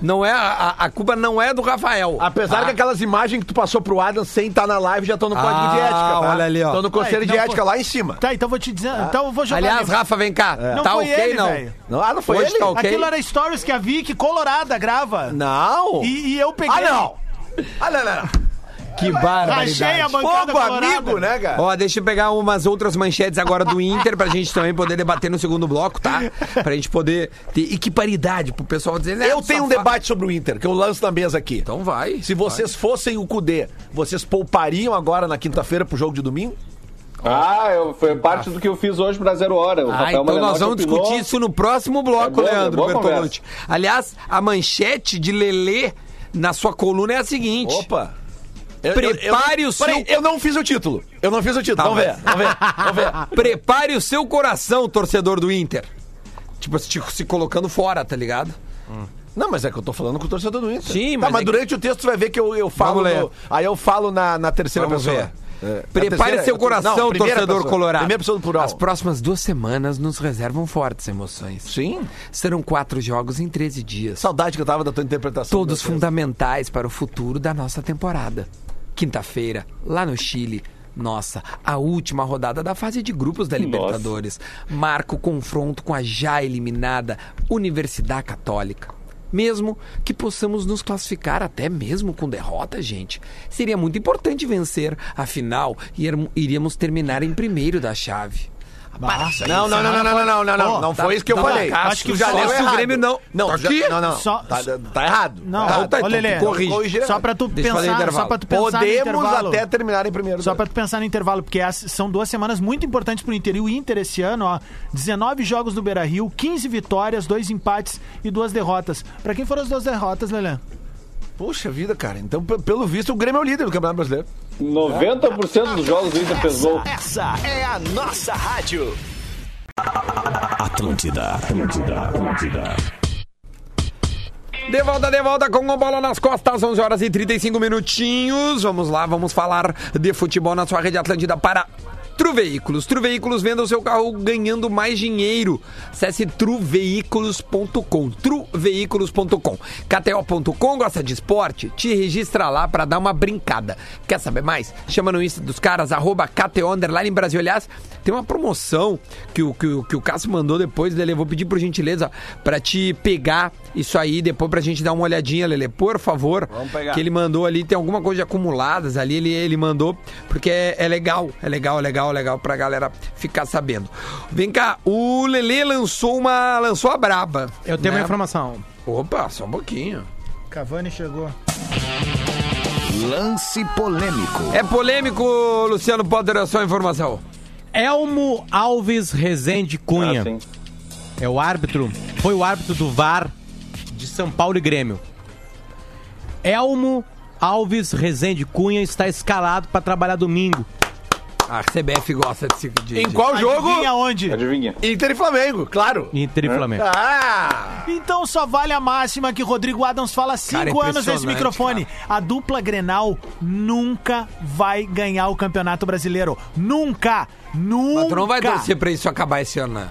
Não é, a, a culpa não é do Rafael. Apesar Ah, que aquelas imagens que tu passou pro Adam sem estar na live já estão no código Ah, de ética, tá? olha ali, ó. Estão no conselho Ah, de então ética foi- lá em cima. Tá, então vou te dizer, então eu vou jogar... Aliás, ali. Rafa, vem cá. Não tá foi ok, ele, não? Não, ah, não foi Hoje ele? tá ok. Aquilo era stories que a Vicky Colorada grava. Não. E, e eu peguei... Ah, não. Ah, não, não. Que Rachei a barbaridade. bancada colorada. amigo, né, cara? Ó, deixa eu pegar umas outras manchetes agora do Inter pra gente também poder debater no segundo bloco, tá? Pra gente poder ter e que paridade pro pessoal dizer, né? Eu tenho um debate sobre o Inter, que eu lanço na mesa aqui. Então vai. Se vocês fossem o Cudê, vocês poupariam agora na quinta-feira pro jogo de domingo? Ah, eu, foi parte do que eu fiz hoje pra Zero Hora. O Ah, Rafael então Malenotti nós vamos opinou. discutir isso no próximo bloco, É boa, Leandro boa Bertolucci. Aliás, a manchete de Lelê na sua coluna é a seguinte. Opa. Eu- Prepare eu, o seu- Peraí, eu não fiz o título. Eu não fiz o título. Tá, vamos mas- ver, vamos ver, vamos ver. Prepare o seu coração, torcedor do Inter. Tipo, se, se colocando fora, tá ligado? Não, mas é que eu tô falando com o torcedor do Inter. Sim, Tá, mas mas é que- durante o texto tu vai ver que eu, eu falo. No- aí eu falo na, na terceira Vamos pessoa. ver. É, Prepare terceira- seu coração, não, torcedor pessoa. colorado. Primeira pessoa do plural. As próximas duas semanas nos reservam fortes emoções. Sim. Serão quatro jogos em 13 dias. Saudade que eu tava da tua interpretação. Todos fundamentais para o futuro da nossa temporada. Quinta-feira, lá no Chile. Nossa, a última rodada da fase de grupos da Libertadores marca o confronto com a já eliminada Universidade Católica. Mesmo que possamos nos classificar até mesmo com derrota, gente, seria muito importante vencer, afinal, iríamos terminar em primeiro da chave. Não, não, não, não, não, não, não, não, não, Ó, não tá- foi isso que eu tá falei. Acho que já leu o. Grêmio não- Não, Tá aqui? não, não. Só- Tá, tá errado. Não, Tá errado. tá, ô, então, Lelê, corrige. Só pra tu Deixa pensar, só pra tu pensar Podemos até terminar em primeiro. Só pra tu pensar no intervalo, porque as- são duas semanas muito importantes pro Inter. E o Inter esse ano, ó, 19 jogos no Beira-Rio, 15 vitórias, dois empates e duas derrotas. Pra quem foram as duas derrotas, Lelê? Poxa vida, cara. Então, pelo visto, o Grêmio é o líder do Campeonato Brasileiro. 90% dos jogos do Inter gol. Essa é a nossa rádio. Atlântida, Atlântida, Atlântida. De volta, de volta com a bola nas costas, 11 horas e 35 minutinhos. Vamos lá, vamos falar de futebol na sua rede Atlântida para Tru Veículos. Tru Veículos venda o seu carro ganhando mais dinheiro. Acesse truveículos.com. Truveículos.com. KTO.com gosta de esporte? Te registra lá para dar uma brincada. Quer saber mais? Chama no Insta dos caras, arroba KTO Underline Brasil. Aliás, tem uma promoção que o, que, o- que o Cássio mandou depois, Lele. Vou pedir por gentileza para te pegar isso aí, depois pra gente dar uma olhadinha, Lele. Por favor. Vamos pegar. Que ele mandou ali, tem alguma coisa de acumuladas ali, ele, ele mandou, porque é, é legal, é legal, é legal, é legal pra galera ficar sabendo. Vem cá, o Lele lançou uma. lançou a braba. Eu tenho né? uma informação. Opa, só um pouquinho. Cavani chegou. Lance polêmico. É polêmico, Luciano Potter, a sua informação. Elmo Alves Rezende Cunha. Ah. É o árbitro, foi o árbitro do VAR de São Paulo e Grêmio. Elmo Alves Rezende Cunha está escalado para trabalhar domingo. A CBF gosta de, Em de- qual jogo? Adivinha onde? Adivinha. Inter e Flamengo, claro. Inter e Flamengo. Ah! Então só vale a máxima que Rodrigo Adams fala há cinco Cara, anos nesse microfone. A dupla Grenal nunca vai ganhar o Campeonato Brasileiro. Nunca! Nunca! Mas tu não vai torcer pra isso acabar esse ano, né?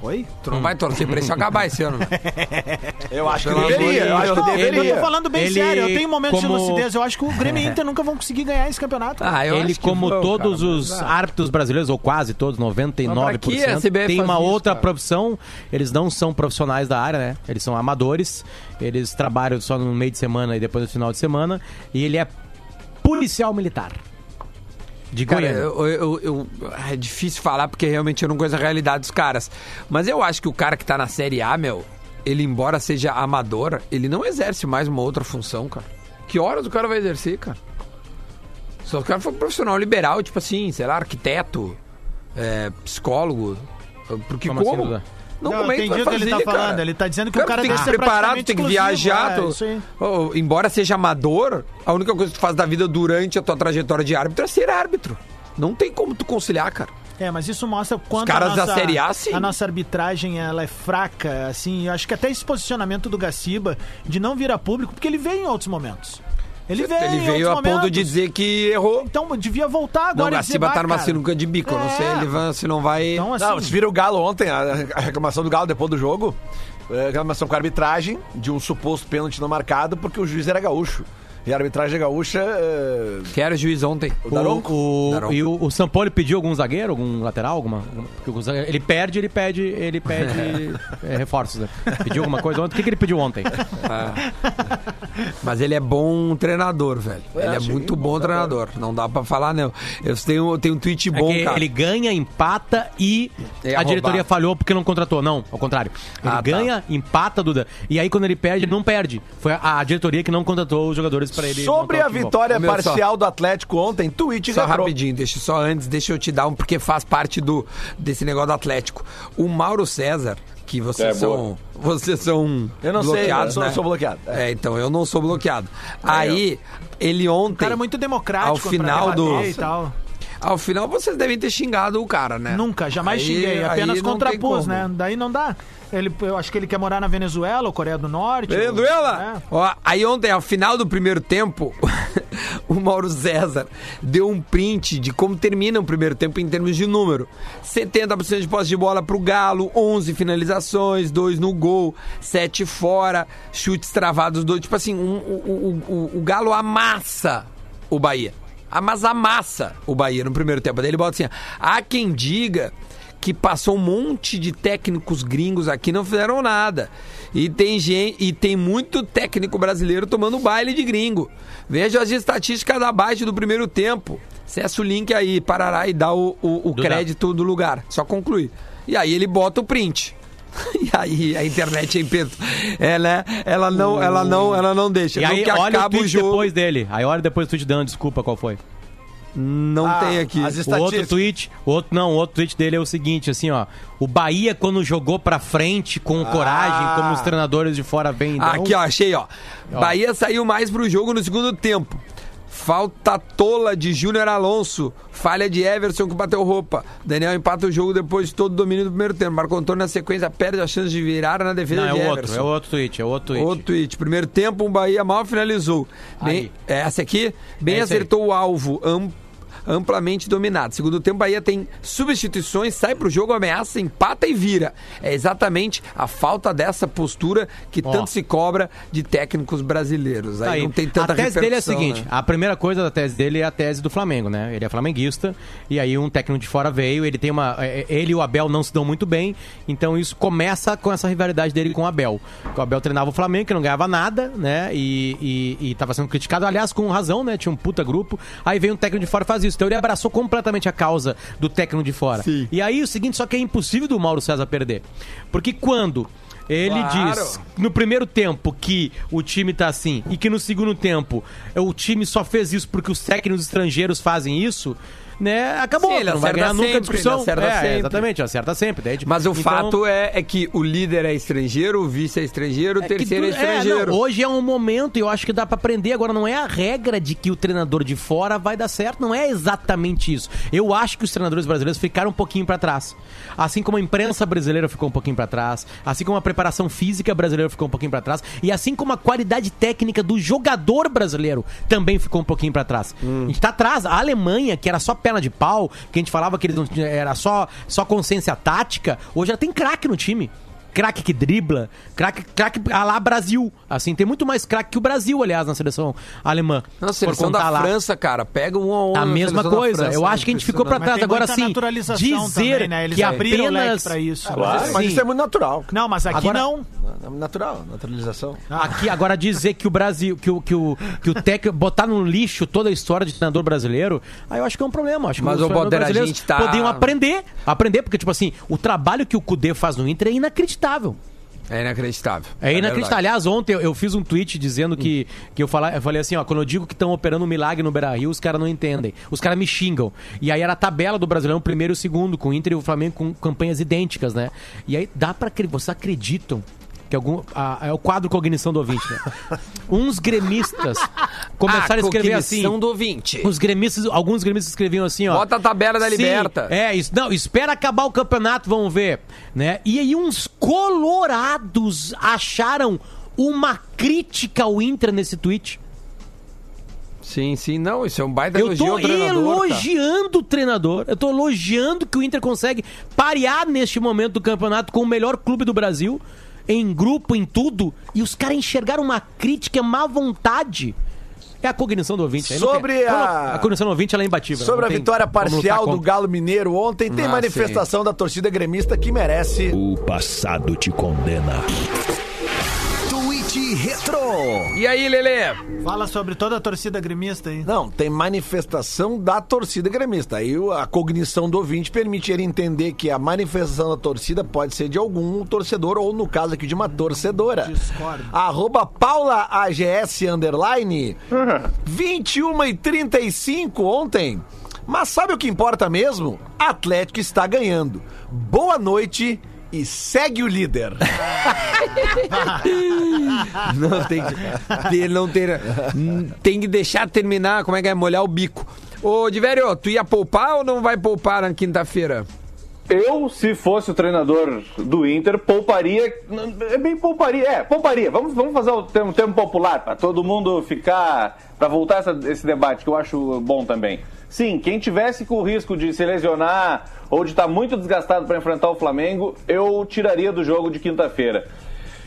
Oi? Tu não vai torcer pra isso acabar esse ano, né? Eu acho que deveria. Eu acho que Deus. Eu tô deveria. falando bem Ele, sério, eu tenho momentos como- de lucidez. Eu acho que o Grêmio e Inter nunca vão conseguir ganhar esse campeonato. Ah, eu Ele, acho que como todos cara, os mas, ah. árbitros brasileiros, ou quase todos, 99%, Mas pra que a CBF tem uma isso, outra cara? profissão. Eles não são profissionais da área, né? Eles são amadores. Eles trabalham só no meio de semana e depois no final de semana. E ele é policial militar. De Cara, eu, eu- eu- é difícil falar porque realmente eu não conheço a realidade dos caras. Mas eu acho que o cara que tá na Série A, meu, ele, embora seja amador, ele não exerce mais uma outra função, cara. Que horas o cara vai exercer, cara? Se o cara for profissional liberal, tipo assim, sei lá, arquiteto, é, psicólogo. Porque Como como? assim? Não, Não, como é que entendi vai o que ele tá falando. cara? Ele tá dizendo que o cara tem que ser praticamente tem que viajar. é, tu-. Oh, embora seja amador, a única coisa que tu faz da vida durante a tua trajetória de árbitro é ser árbitro. Não tem como tu conciliar, cara. É, mas isso mostra o quanto caras a da nossa, Série A, sim. a nossa arbitragem ela é fraca, assim, eu acho que até esse posicionamento do Gaciba de não vir a público, porque ele veio em outros momentos. Ele veio, Ele veio a ponto de dizer que errou. Então devia voltar Não, agora o e dizer, tá "Bah, numa cara". sinuca de bico. Eu não sei É. ele vai- se não vai. Então, assim, Não, vocês viram o Galo ontem, a, a reclamação do Galo depois do jogo? É, reclamação com a arbitragem de um suposto pênalti não marcado porque o juiz era gaúcho. E a arbitragem gaúcha. é, Que era juiz ontem. O Daronco? O, Daronco. e o, o Sampoli pediu algum zagueiro, algum lateral, alguma. alguma- porque o zagueiro- ele perde, ele pede, ele pede é, reforços, né? Pediu alguma coisa ontem. O que, que ele pediu ontem? Mas ele é bom treinador, velho. ele é muito bom treinador. Não dá pra falar, não. Eu tenho, eu tenho um tweet É bom, que cara. ele ganha, empata e É a diretoria falhou porque não contratou. Não, ao contrário. Ele Ah, tá. ganha, empata, Duda. E aí quando ele perde, ele não perde. Foi a, a diretoria que não contratou os jogadores pra ele. Sobre a vitória meu, só- parcial do Atlético ontem, tweet Só retrô. rapidinho, deixa só antes, deixa eu te dar um, porque faz parte do desse negócio do Atlético. O Mauro César, que vocês É, são. boa. Vocês são. Eu não sei, bloqueados, eu sou- né? sou bloqueado. É. então eu não sou bloqueado. Aí, ele ontem. O cara é muito democrático. Ao final do- E. Ao final vocês devem ter xingado o cara, né? Nunca, jamais Aí- xinguei, apenas contrapus, né? Daí não dá. Ele, eu acho que ele quer morar na Venezuela ou Coreia do Norte. Venezuela! É. Ó, aí ontem, ao final do primeiro tempo, o Mauro César deu um print de como termina o primeiro tempo em termos de número. 70% de posse de bola pro Galo, 11 finalizações, 2 no gol, 7 fora, chutes travados, dois. Tipo assim, um- o, o- o- o Galo amassa o Bahia. Ah, Mas amassa o Bahia no primeiro tempo. Daí ele bota assim: há quem diga que passou um monte de técnicos gringos aqui e não fizeram nada. E tem gente, e tem muito técnico brasileiro tomando baile de gringo. Veja as estatísticas abaixo do primeiro tempo. Acessa o link aí, parará e dá o, o- o Duda. crédito do lugar. Só concluir. E aí ele bota o print. E aí a internet é impeto. É, né? Ela não, ela não, ela não deixa. E aí, que olha o acaba o, tweet jogo. depois dele. Aí olha depois o tweet dando desculpa qual foi. Não Ah, tem aqui. as O outro estatísticas. tweet, o outro não, o outro tweet dele é o seguinte, assim, ó. O Bahia quando jogou pra frente com coragem, como os treinadores de fora vêm. Ah, então- Aqui, ó, achei, ó. Ó. Bahia saiu mais pro jogo no segundo tempo. Falta tola de Júnior Alonso. Falha de Everson que bateu roupa. Daniel empata o jogo depois de todo o domínio do primeiro tempo. Marco Antônio na sequência perde a chance de virar na defesa Não, é de outro, Everson. é o outro tweet, é outro tweet. Outro tweet. Primeiro tempo, o Bahia mal finalizou. Bem, é essa aqui, bem É esse aí. acertou o alvo, am- amplamente dominado. Segundo tempo, Bahia tem substituições, sai pro jogo, ameaça, empata e vira. É exatamente a falta dessa postura que Ó. tanto se cobra de técnicos brasileiros. Aí, Tá aí. não tem tanta a tese dele é a seguinte: né? a primeira coisa da tese dele é a tese do Flamengo, né? Ele é flamenguista, e aí um técnico de fora veio, ele tem uma. é, Ele e o Abel não se dão muito bem, então isso começa com essa rivalidade dele com o Abel. O Abel treinava o Flamengo, que não ganhava nada, né? E, e, e tava sendo criticado, aliás, com razão, né? Tinha um puta grupo. Aí veio um técnico de fora e faz isso. Então ele abraçou completamente a causa do técnico de fora. Sim. E aí o seguinte, só que é impossível do Mauro César perder. Porque quando. Ele Claro. diz no primeiro tempo que o time tá assim e que no segundo tempo o time só fez isso porque os técnicos estrangeiros fazem isso, né? Acabou. Sim, ele não vai ganhar nunca a sempre, discussão. ele acerta é, sempre. exatamente, acerta sempre. Daí, tipo, Mas o então- fato é, é que o líder é estrangeiro, o vice é estrangeiro, o é terceiro é tu- estrangeiro. não, hoje é um momento e eu acho que dá pra aprender. Agora, não é a regra de que o treinador de fora vai dar certo. Não é exatamente isso. Eu acho que os treinadores brasileiros ficaram um pouquinho pra trás. Assim como a imprensa brasileira ficou um pouquinho pra trás. Assim como a preparação física brasileira ficou um pouquinho pra trás. E assim como a qualidade técnica do jogador brasileiro também ficou um pouquinho pra trás. Hum. A gente tá atrás. A Alemanha, que era só perna de pau, que a gente falava que eles não era só, só consciência tática, hoje já tem craque no time craque que dribla, craque, craque a lá Brasil. Assim, tem muito mais craque que o Brasil, aliás, na seleção alemã. Na seleção da lá. França, cara, pega um a um A mesma coisa. França, Eu acho que a gente ficou pra Mas trás. Agora sim, dizer também, né? Eles que abriram o leque apenas... pra isso. Claro, mas isso é muito natural. Não, mas aqui Agora- não. Natural, naturalização. Aqui, agora dizer que o Brasil, que o, que o, que o técnico, botar no lixo toda a história de treinador brasileiro, aí eu acho que é um problema. Acho que Mas, treinadores Boder, a brasileiros gente tá- podiam aprender. Aprender, porque, tipo assim, o trabalho que o Cudê faz no Inter é inacreditável. É inacreditável. É inacreditável. verdade. Aliás, ontem eu, eu fiz um tweet dizendo que, que eu, fala, eu falei assim, ó, quando eu digo que estão operando um milagre no Beira-Rio, os caras não entendem. Os caras me xingam. E aí era a tabela do Brasileirão, primeiro e segundo, com o Inter e o Flamengo com campanhas idênticas, né? E aí dá pra crer, vocês acreditam que algum... a- é o quadro cognição do ouvinte, né? Uns gremistas começaram a escrever assim... cognição do ouvinte. Os gremistas, alguns gremistas escreviam assim, ó. Bota a tabela da Liberta. É, isso, não, espera acabar o campeonato, vamos ver, né? E aí uns colorados acharam uma crítica ao Inter nesse tweet. Sim, sim, não, isso é um baita Eu elogio tô ao treinador, tá? elogiando o treinador. Eu tô elogiando que o Inter consegue parear neste momento do campeonato com o melhor clube do Brasil, em grupo, em tudo, e os caras enxergaram uma crítica, má vontade. É a cognição do ouvinte. aí não Sobre tem- a- A cognição do ouvinte, ela é imbatível. Sobre a tem vitória parcial do. Galo Mineiro ontem, tem Ah, manifestação da torcida gremista que merece. O passado te condena. Tweet Retro. E aí, Lelê? Fala sobre toda a torcida gremista aí. Não, tem manifestação da torcida gremista. Aí a cognição do ouvinte permite ele entender que a manifestação da torcida pode ser de algum torcedor, ou no caso aqui de uma torcedora. Discordo. Arroba Paula AGS Underline. 21 e 35 ontem. Mas sabe o que importa mesmo? Atlético está ganhando. Boa noite e segue o líder. Não, tem que, não ter, tem que deixar terminar, como é que é, molhar o bico. Ô, Diverio, tu ia poupar ou não vai poupar na quinta-feira? Eu, se fosse o treinador do Inter, pouparia. É bem pouparia. É, pouparia. Vamos, vamos fazer o termo, termo popular, para todo mundo ficar. para voltar essa, esse debate, que eu acho bom também. Sim, quem tivesse com o risco de se lesionar ou de estar muito desgastado para enfrentar o Flamengo, eu tiraria do jogo de quinta-feira.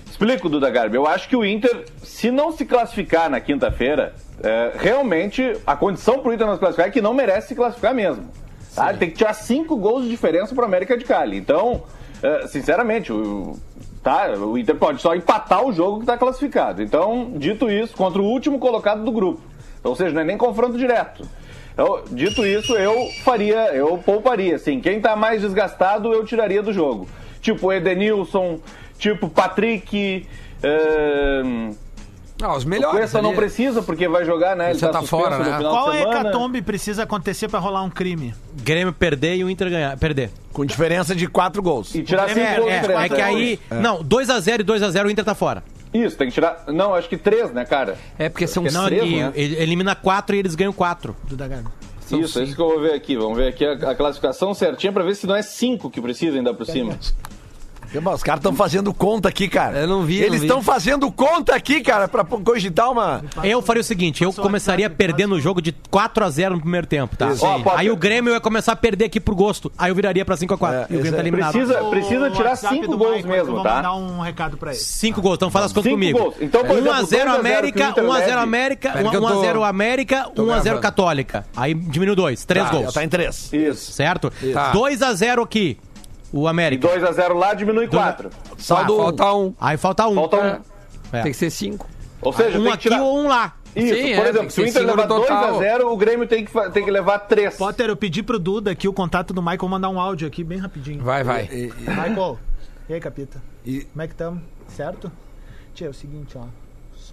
Explico, Duda Garbi. Eu acho que o Inter, se não se classificar na quinta-feira, é, realmente a condição para o Inter não se classificar é que não merece se classificar mesmo. Tá? Ele tem que tirar cinco gols de diferença para o América de Cali. Então, é, sinceramente, o, tá, o Inter pode só empatar o jogo que está classificado. Então, dito isso, contra o último colocado do grupo. Ou seja, não é nem confronto direto. Então, dito isso, eu faria, eu pouparia. Assim, quem está mais desgastado, eu tiraria do jogo. Tipo Edenilson, tipo Patrick. ahn, Ah, os o melhores. Cuesta não precisa, porque vai jogar, né? Ele Você tá, tá fora, né? Qual semana. hecatombe precisa acontecer pra rolar um crime? Grêmio perder e o Inter ganhar. Perder. Com diferença de quatro gols. E tirar cinco É, gols é, diferença. é que aí. Não, 2x0 e 2x0 o Inter tá fora. Isso, tem que tirar. Não, acho que três, né, cara? É porque são Porque Não, três, e- né? ele elimina 4 e eles ganham 4. Duda Garbi. Isso, é isso que eu vou ver aqui. Vamos ver aqui a, a classificação certinha pra ver se não é cinco que precisa ainda por cima. Os caras estão fazendo conta aqui, cara. Eu não vi, Eles estão fazendo conta aqui, cara, pra cogitar uma. Eu faria o seguinte, eu começaria perdendo o jogo de 4x0 no primeiro tempo, tá? Ó. Aí o Grêmio ia começar a perder aqui por gosto. Aí eu viraria pra 5x4. É, e o Grêmio tá eliminado. Precisa, precisa tirar WhatsApp cinco do gols Michael, mesmo, vou tá? mandar um recado pra ele. 5 gols, então faz as contas comigo. gols. Então, por exemplo, 1x0 2 a 0 que o América, Inter 1x0 leve. América, Pera que eu tô- 1x0 América, 1x0 gravando. Católica. Aí diminui 2, 3 Tá, gols. já tá em três. Isso. Certo? Tá. 2x0 aqui, o E América. 2x0 lá diminui quatro. Saldo um. Falta um. Aí falta 1. Falta um. É. Tem que ser cinco. Ou seja, um tem que aqui tirar. ou um lá. Isso, Sim, por é, exemplo, se o Inter levar no total. 2x0, o Grêmio tem que, tem que levar 3. Potter, eu pedi pro Duda aqui o contato do Michael, mandar um áudio aqui bem rapidinho. Vai, vai. Michael, e aí, capita? E- Como é que tamo? Certo? Tia, é o seguinte, ó.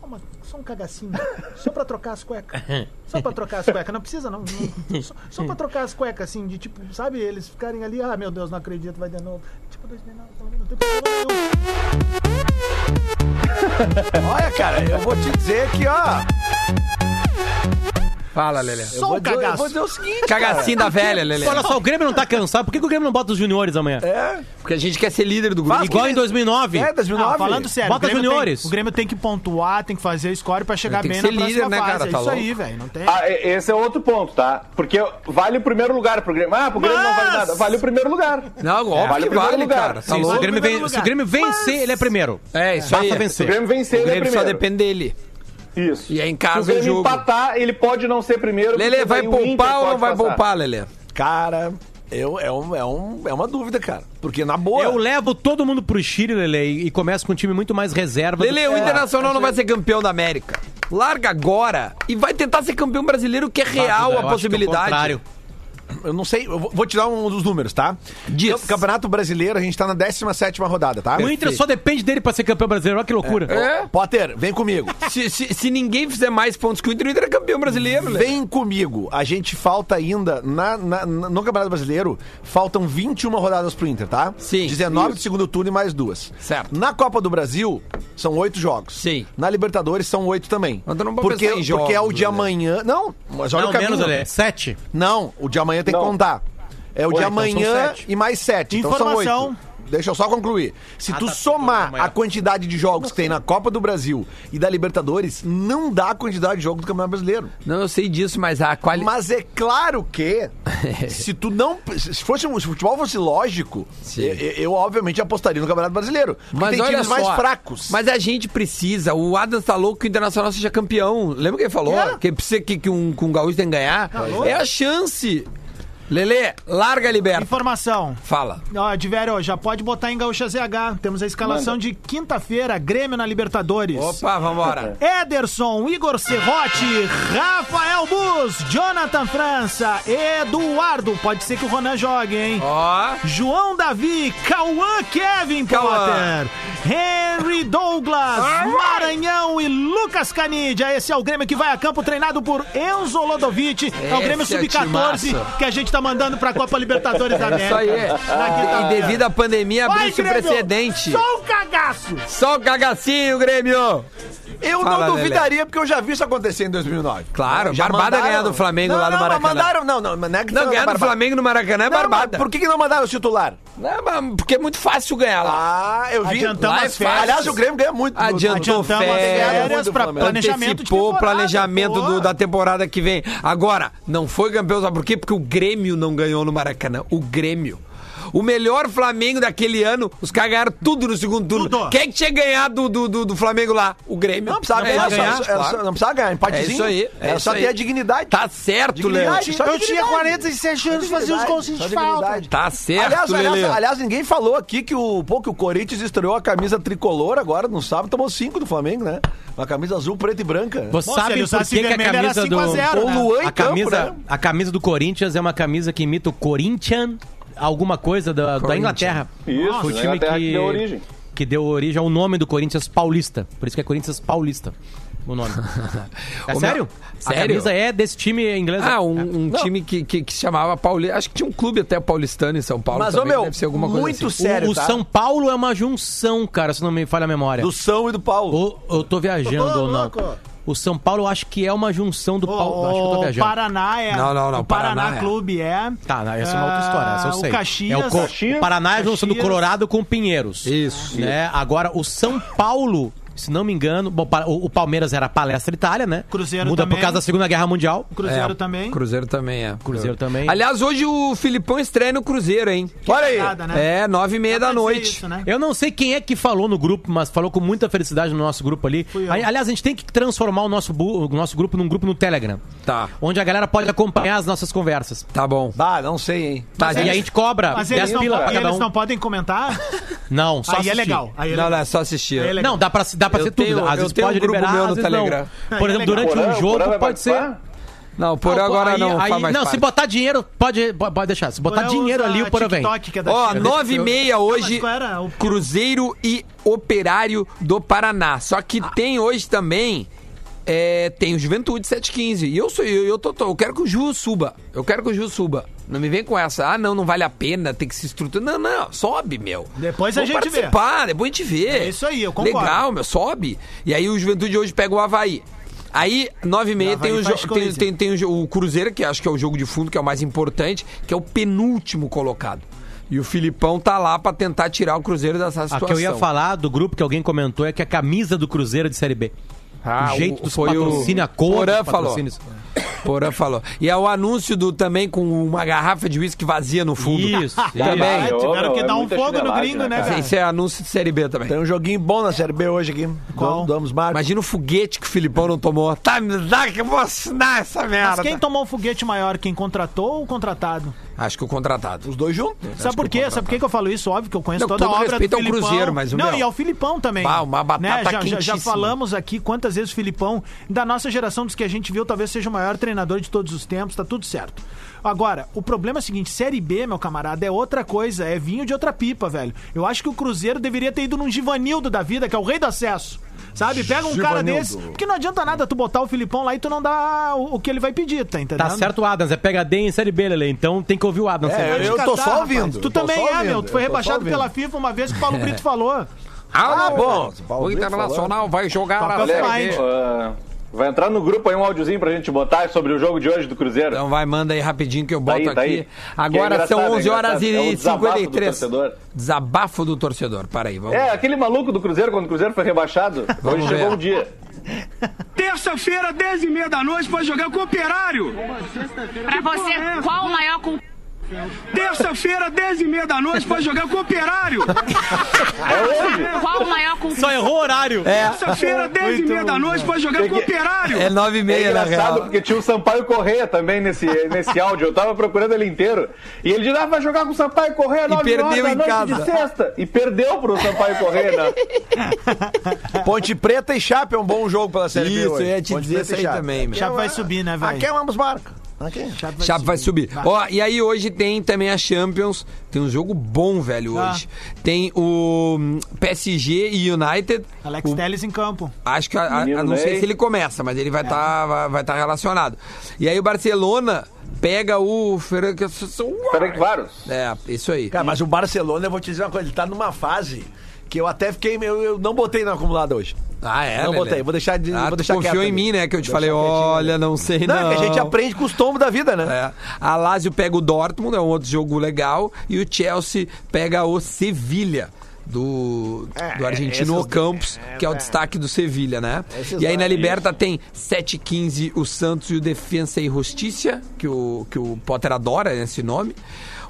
Só, uma- só um cagacinho. Só pra trocar as cuecas. Só pra trocar as cuecas. Não precisa, não. não. Só, só pra trocar as cuecas, assim, de tipo, sabe, eles ficarem ali, ah, meu Deus, não acredito, vai de novo. Tipo, dois minutos, não tem problema nenhum. Olha, cara, eu vou te dizer que, ó. Fala, Lelê. eu Só um dizer- Eu cagaço. vou dizer o seguinte. Cagacinho da velha, Lelê. Olha só, o Grêmio não tá cansado. Por que, que o Grêmio não bota os juniores amanhã? É, Porque a gente quer ser líder do grupo. Igual em 2009. é 2009. Ah, falando sério, Bota o Grêmio juniores. Tem, o Grêmio tem que pontuar, tem que fazer score pra chegar Tem que bem ser na próxima líder, né, fase. cara? É Tá isso aí, louco. velho. Não tem. Ah, esse é outro ponto, tá? Porque vale o primeiro lugar pro Grêmio. Ah, pro Grêmio não vale Mas- nada. Vale o primeiro lugar. Não, óbvio Vale que o primeiro vale, lugar. cara. Tá Sim, se, o. Grêmio primeiro vem- se o. Grêmio vencer, Mas- ele é primeiro. É, isso Basta aí. Se o vencer. Grêmio vencer, O ele é Grêmio só primeiro. depende dele. Isso. E aí, em Se o casa, o Grêmio jogo. empatar, ele pode não ser primeiro. Lelê, porque vai o poupar ou não vai passar. poupar, Lelê? Cara, eu, é, um, é, um, é uma dúvida, cara. Porque na boa. Eu levo todo mundo pro Chile, Lele, e começo com um time muito mais reserva. do Lelê, que- o Internacional não vai ser campeão da América. Larga agora e vai tentar ser campeão brasileiro, que é real Eu a acho que é o possibilidade. contrário. Eu não sei, eu vou, te dar um dos números, tá? Diz. Camp- Campeonato Brasileiro, a gente tá na 17 rodada, tá? O Inter só depende dele pra ser campeão brasileiro. Olha que loucura. É. Potter, vem comigo. Se, se- se ninguém fizer mais pontos que o Inter, o Inter é campeão brasileiro, Lelê. Vem comigo. A gente falta ainda, na, na- no Campeonato Brasileiro, faltam 21 rodadas pro Inter, tá? Sim. 19 do segundo turno e mais duas. Certo. Na Copa do Brasil, são oito jogos. Sim. Na Libertadores, são oito também. Mas não porque, em jogos, porque é o de Lelê. amanhã... Não, mas olha Não, o caminho. menos. Sete. Não, o de amanhã tem que Não. contar. É o de então são amanhã sete. e mais sete. Então são Informação. oito. Deixa eu só concluir. Se tu tá, somar amanhã. a quantidade de jogos que tem na Copa do Brasil e da Libertadores, não dá a quantidade de jogos do Campeonato Brasileiro. Não, eu sei disso, mas a qualidade. Mas é claro que se tu não. Se fosse um- se o futebol fosse lógico, Sim. eu, eu, obviamente apostaria no Campeonato Brasileiro. Porque Mas tem olha times só, mais fracos. Mas a gente precisa. O Adams tá louco que o Internacional seja campeão. Lembra que ele falou? É. Que precisa que, que um, que um gaúcho tem que ganhar. é a chance. Lelê, larga a liberta. Informação. Fala. Ó, Diverio, já pode botar em Gaúcha ZH. Temos a escalação de quinta-feira, Grêmio na Libertadores. Opa, vambora. Ederson, Igor Serrote, Rafael Bus, Jonathan França, Eduardo. Pode ser que o Ronan jogue, hein? Ó. João Davi, Cauã Kevin Cauã. Potter, Henry Douglas, Maranhão e Lucas Canidia. Esse é o Grêmio que vai a campo treinado por Enzo Lodovic. É o Grêmio é Sub-14 timaço. que a gente tá mandando pra Copa Libertadores da É isso América. aí. E devido à pandemia, abriu-se um Grêmio! precedente. Só um cagaço! Só o cagacinho, Grêmio. Eu Fala, não Lelê. duvidaria, porque eu já vi isso acontecer em 2009. Claro, já Barbada mandaram- ganhar do Flamengo não, lá no não, Maracanã. Mas mandaram, não, não, não é que Não, ganhar do. Flamengo no Maracanã é Não, barbada. Por que, que não mandaram o titular? Não, mas porque é muito fácil ganhar lá. Ah, eu vi. Adiantamos Lá é férias. Aliás, o Grêmio ganha muito. Adiantou Adiantamos as férias, férias pra Flamengo. planejamento de antecipou o planejamento do- da temporada que vem. Agora, não foi campeão, sabe por quê? Porque o Grêmio não ganhou no Maracanã. O Grêmio. O melhor Flamengo daquele ano, os caras ganharam tudo no segundo turno. Tudo. Quem que tinha ganhado do, do, do, do Flamengo lá? O Grêmio. Não precisava É, ganhar, só- só- ganhar, só- claro. não precisava ganhar, empatezinho. É isso aí, é isso só aí. ter a dignidade. Tá certo, Léo. Só Eu tinha dignidade. 47 anos, fazia os golzinhos só de falta. Tá certo, aliás, aliás, aliás, ninguém falou aqui que o, pô, que o Corinthians estreou a camisa tricolor agora no sábado, tomou cinco do Flamengo, né? Uma camisa azul, preta e branca. Você sabe por que, que a camisa 5 a do... 0, O né? A camisa, né? a camisa do Corinthians é uma camisa que imita o Corinthians, alguma coisa da, da. Inglaterra. Isso, Foi o time Inglaterra que, que deu origem. que deu origem ao nome do Corinthians Paulista. Por isso que é Corinthians Paulista. O nome. É Ô, sério? meu, A sério? camisa é desse time inglês. Ah, um, um time que, que, que se chamava Paulista. Acho que tinha um clube até paulistano em São Paulo. Mas, ô também, meu, deve ser alguma coisa muito assim. sério, o, o tá? São Paulo é uma junção, cara, se não me falha a memória. Do São e do Paulo. Ou eu tô viajando Ô, ou não. louco. O São Paulo eu acho que é uma junção do Paulo. acho que eu tô O viajando. Paraná é. Não, não, não, O Paraná, Paraná é. Clube é. Tá, não, essa é uma outra história, essa eu Ah, sei. O Caxias. É o, Co- Caxias, o Paraná é a junção do Caxias. Colorado com o Pinheiros. Isso. Né? Agora, o São Paulo, se não me engano, bom, o, o Palmeiras era a Palestra Itália, né? Cruzeiro Muda também. por causa da Segunda Guerra Mundial. O Cruzeiro É, também. Cruzeiro também é. Cruzeiro também. Aliás, hoje o Filipão estreia no Cruzeiro, hein? Olha aí. Né? É, nove e meia da noite. isso, né? Eu não sei quem é que falou no grupo, mas falou com muita felicidade no nosso grupo ali. Aliás, a gente tem que transformar o nosso, o nosso grupo num grupo no Telegram. Tá, Onde a galera pode acompanhar as nossas conversas. tá bom. Bah, não sei, hein? Tá, e aí a gente cobra Mas 10 eles, não, pila pra cada eles um. não podem comentar? Não, só aí é assistir. legal. Aí é Não, legal. não, é só assistir. É. Não, dá pra, dá pra Eu ser tudo. tenho- às eu vezes pode um grupo liberar, meu às no vezes não. Telegram. Por exemplo, durante um jogo pode ser... Não, por Ah, agora aí- não aí- faz mais Não, parte. se botar dinheiro, pode, pode deixar. Se botar Porã dinheiro ali, o Porã vem. É Ó, nove e meia hoje, era o- Cruzeiro e Operário do Paraná. Só que tem hoje também, é, tem o Juventude 715. E eu sou eu, eu, tô, tô- eu quero que o Ju suba. Eu quero que o Ju suba. Não me vem com essa, ah, não, não vale a pena, tem que se estruturar. Não, não, sobe, meu. Depois a Vamos gente vê. depois a gente vê. É isso aí, eu concordo. Legal, meu, sobe. E aí o Juventude hoje pega o Havaí. Aí, nove e meia, tem, o, tem, tem, tem o o Cruzeiro, que acho que é o jogo de fundo, que é o mais importante, que é o penúltimo colocado. E o Filipão tá lá pra tentar tirar o Cruzeiro dessa A situação. que eu ia falar do grupo que alguém comentou é que a camisa do Cruzeiro de Série B. Ah, o jeito dos foi o patrocínios, a cor Porã falou. patrocínios. Porã falou. E é o anúncio do também com uma garrafa de uísque vazia no fundo. Isso, Também. isso. Ô, tiveram que é dar um fogo no gringo, né, cara? cara? Esse é anúncio de Série B também. Tem um joguinho bom na Série B hoje aqui. Qual? Damos, marca. Imagina o foguete que o Filipão não tomou. Tá, me dá que eu vou assinar essa merda. Mas quem tomou o foguete maior, quem contratou ou o contratado? Acho que o contratado. Os dois juntos. Sabe por quê? Sabe por que que eu falo isso? Óbvio que eu conheço Não, toda a obra respeito do ao Filipão. Cruzeiro, mas o Não, meu- e ao Filipão também. Bah, uma batata né? já, já, já falamos aqui quantas vezes o Filipão, da nossa geração, dos que a gente viu, talvez seja o maior treinador de todos os tempos, tá tudo certo. Agora, o problema é o seguinte, Série B, meu camarada, é outra coisa, é vinho de outra pipa, velho. Eu acho que o Cruzeiro deveria ter ido num Givanildo da vida, que é o rei do acesso. Sabe? Pega um cara desse. Porque não adianta nada tu botar o Filipão lá e tu não dá o, o que ele vai pedir, tá entendendo? Tá certo o Adams, é PHD em Série B, Lele. Então tem que ouvir o Adams. É, sempre. eu tô só ouvindo. Tu também é, meu. Tu foi rebaixado pela FIFA uma vez que o Paulo Brito falou. Ah, bom. O Internacional vai jogar a Série. B. Vai entrar no grupo aí um áudiozinho pra gente botar sobre o jogo de hoje do Cruzeiro. Então vai, manda aí rapidinho que eu boto Tá aí, tá aqui. aí. Agora Que é são engraçado, 11 é horas. É e do 53. torcedor. Desabafo do torcedor. Para aí, vamos. É, aquele maluco do Cruzeiro, quando o Cruzeiro foi rebaixado, hoje Vamos chegou ver. o dia. Terça-feira, 10 e meia da noite, vai jogar com o Operário. Pra você, qual o maior culpado? Terça-feira, 10 e meia da noite, vai jogar com o Operário. É hoje. Qual o maior? Só errou o horário. É, Terça-feira, 10 e meia da noite, vai jogar com o Operário. é 9 e É meia na engraçado real. porque tinha o Sampaio Correia também nesse, nesse áudio. Eu tava procurando ele inteiro. E ele disse, ah, vai jogar com o Sampaio Correia nove perdeu horas da em noite casa. de sexta. E perdeu pro Sampaio Correia, né? Ponte Preta e Chape é um bom jogo pela Série B Isso, eu ia te Ponte dizer Preta isso e aí também. Já vai subir, né, velho? Aqui é vamos marca. Aqui. Chape vai subir. Vai. Ó, e aí hoje tem também a Champions. Tem um jogo bom, velho, Ah. hoje. Tem o hum, PSG e United. Alex O- Telles em campo. Acho que a, a- não sei se ele começa, mas ele vai estar vai, vai tá relacionado. E aí o Barcelona pega o Ferenc Ferenc Varos. É, isso aí. Cara, mas o Barcelona, eu vou te dizer uma coisa, ele tá numa fase que eu até fiquei. Eu, eu não botei na acumulada hoje. Ah, é? não Lelê? botei, vou deixar de. Ah, vou deixar confiou em mim, né? Que eu te falei, olha, não sei Não, não. é que a gente aprende com os tombos da vida, né? É. A Lazio pega o Dortmund, é um outro jogo legal. E o Chelsea pega o Sevilha. Do, do argentino esses- Ocampos, que é o destaque do Sevilha, né? E aí na. Liberta tem 7-15 o Santos e o Defensa e Justiça, que o, que o Potter adora esse nome.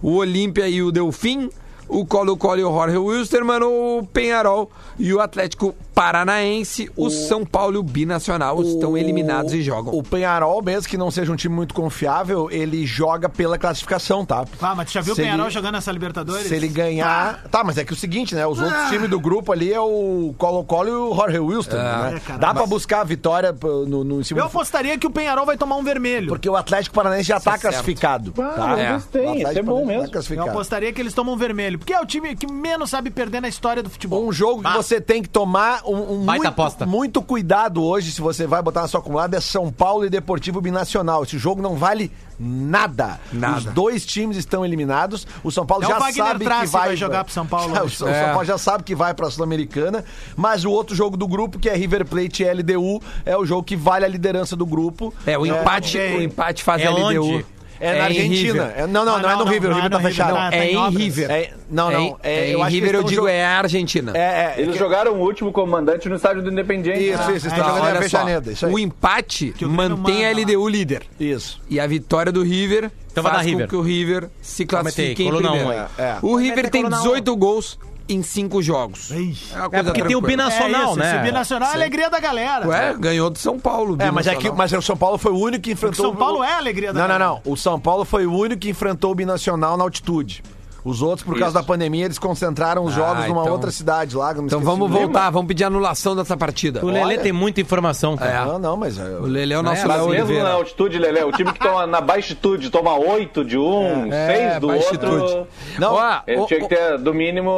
O Olímpia e o Delfim. O Colo-Colo e o Jorge Wilstermann, o Penharol e o Atlético Paranaense, o, São Paulo e o Binacional estão eliminados e jogam. O Penharol, mesmo que não seja um time muito confiável, ele joga pela classificação, tá? Ah, mas tu já viu o Se Penharol ele- jogando essa Libertadores? Se ele ganhar. Tá, mas é que o seguinte, né? Os Ah. outros times do grupo ali é o Colo-Colo e o Jorge Wilson. né? É, cara, Dá pra buscar a vitória no, no em cima Eu do- apostaria que o Penharol vai tomar um vermelho. Porque o Atlético Paranaense já tá é certo. classificado. Ah, tá? mas É. eles têm, O isso é bom Paranaense mesmo. tá Eu apostaria que eles tomam um vermelho. Porque é o time que menos sabe perder na história do futebol. Um jogo que você tem que tomar um, um Baita muito, aposta. muito cuidado hoje, se você vai botar na sua acumulada, é São Paulo e Deportivo Binacional. Esse jogo não vale nada. Nada. Os dois times estão eliminados. O São Paulo Até já sabe que vai, vai jogar pro São Paulo o É. São Paulo já sabe que vai pra Sul-Americana, mas o outro jogo do grupo, que é River Plate e LDU, é o jogo que vale a liderança do grupo. É, o empate, ok. o empate faz É LDU. onde? É, na em Argentina. É- não, não, Ah, não, é no não, River. não, o River não tá é no fechado. Não, tá é em. River. É- não, não. É, É, em River, eu digo, é a Argentina. É, é, Eles que- jogaram o último comandante no estádio do Independiente. Isso, isso, é, estão Tá, jogando olha só, Avejaneda, isso aí. o empate mantém a. LDU líder. Isso. E a vitória do River Então faz com River. que o River se classifique em primeiro. um. É, é. O River tem coluna um. 18 gols em 5 jogos. Ixi. É, É coisa porque tem o binacional, é isso, né? Esse binacional é a alegria da galera. Ué, ganhou do São Paulo. É, mas é que mas o São Paulo foi o único que enfrentou São Paulo é a alegria da Não, não, galera. não. O São Paulo foi o único que enfrentou o binacional na altitude. Os outros, por causa Isso. da pandemia, eles concentraram os Ah, jogos numa então- outra cidade lá. Então vamos o voltar, vamos pedir anulação dessa partida. O Lelê Olha. tem muita informação, cara. É. Não, não, mas. é, O Lelê é o nosso É, Mas mesmo na altitude, Lelé, o time que toma na baixitude toma 8 de um, É, 6 do baixitude. outro. Não, Ó, Ele ó, tinha que ter, do mínimo,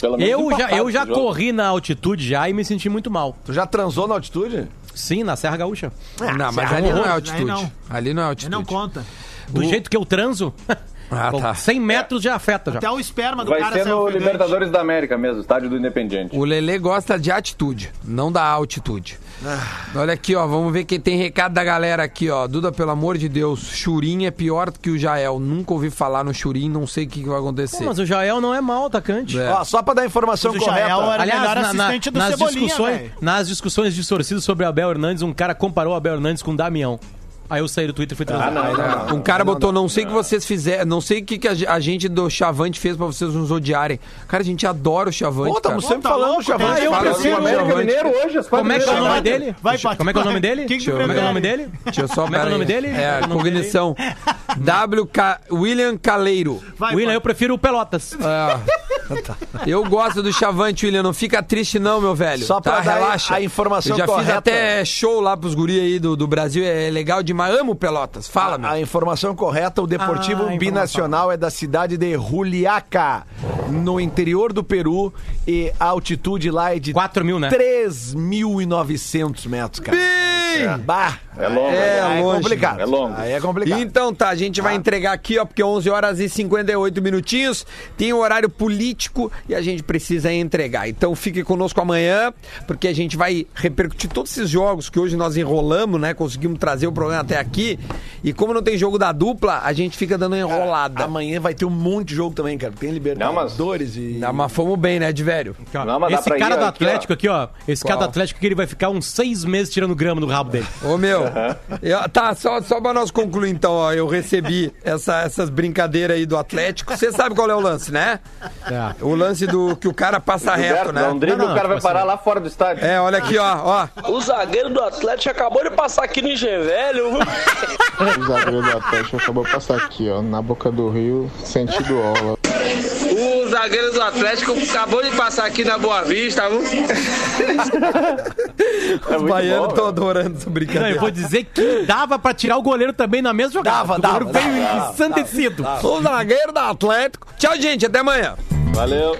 pelo menos Eu já, eu já corri na altitude já e me senti muito mal. Tu já transou na altitude? Sim, na Serra Gaúcha. Não, mas ali não é altitude. não. Ali não é Ele altitude. não conta. Do jeito que eu transo, Ah, bom, tá. 100 metros já afeta já. Até o esperma do Vai cara ser no. Libertadores da América mesmo, estádio do Independiente. O Lelê gosta de atitude, não da altitude. Olha aqui, ó, vamos ver quem tem recado da galera aqui, ó. Duda, pelo amor de Deus, Churin é pior do que o Jael. Nunca ouvi falar no Churin, não sei o que, que vai acontecer. Pô, mas o Jael não é mau atacante. É. Ó, só pra dar informação Mas o correta. Jael era- Aliás, melhor na- na- assistente do nas, Cebolinha, discussões, nas discussões distorcidas sobre o Abel Hernandes, um cara comparou o Abel Hernandes com o Damião. Aí eu saí do Twitter e fui transar. não, É, um cara botou, não sei o que vocês fizeram, não sei o que, que a ge- a gente do Chavante fez pra vocês nos odiarem. Cara, a gente adora o Chavante. Pô, estamos sempre tá falando, louco, Chavante. tem- eu do O América Chavante. Mineiro hoje, as Como é que é o nome dele? Vai, Paty, Como é que é o nome dele? Como é que é o nome dele? Deixa eu só, Como é é o nome dele? É, cognição. WK, William Caleiro. Vai, William, eu prefiro o Pelotas. É. Eu gosto do Chavante, William. Não fica triste, não, meu velho. Só pra tá? dar Relaxa. a informação Eu já fiz até show lá pros guri aí do, do Brasil. É legal demais. Amo Pelotas. Fala, meu. A informação correta, o Deportivo Ah, a. Binacional é da cidade de Juliaca, no interior do Peru, e a altitude lá é de 4 mil, né? 3.900 metros, cara. Bem! Bah, É longo, É, aí é longe. complicado. É longo. Aí é complicado. Então tá, a gente vai entregar aqui, ó, porque 11 horas e 58 minutinhos, tem o horário político e a gente precisa entregar. Então fique conosco amanhã, porque a gente vai repercutir todos esses jogos que hoje nós enrolamos, né? Conseguimos trazer o programa até aqui. E como não tem jogo da dupla, a gente fica dando enrolada. Amanhã vai ter um monte de jogo também, cara. Tem Libertadores e. Ah, mas fomos bem, né, de velho? Não, mas Esse ir cara do aqui, Atlético aqui, ó. Esse cara do Qual? Atlético que ele vai ficar uns seis meses tirando grama do rabo dele. Ô meu, eu- tá, só, só pra nós concluir então, ó, eu recebi essa- essas brincadeiras aí do Atlético. Você sabe qual é o lance, né? É. O lance do que o cara passa reto, Gilberto, né? dá um drible, Não, não, o cara vai tipo parar assim. lá fora do estádio. É, olha aqui, ó, ó. O zagueiro do Atlético acabou de passar aqui no Engenvelho. O zagueiro do Atlético acabou de passar aqui, ó, na boca do rio, sentido Ola. O zagueiro do Atlético acabou de passar aqui na Boa Vista, viu? É Os baianos estão Não, eu vou dizer que dava pra tirar o goleiro também na mesma jogada. Dava, o goleiro dava, veio dava, ensandecido. O zagueiro do Atlético. Tchau, gente, até amanhã. Valeu.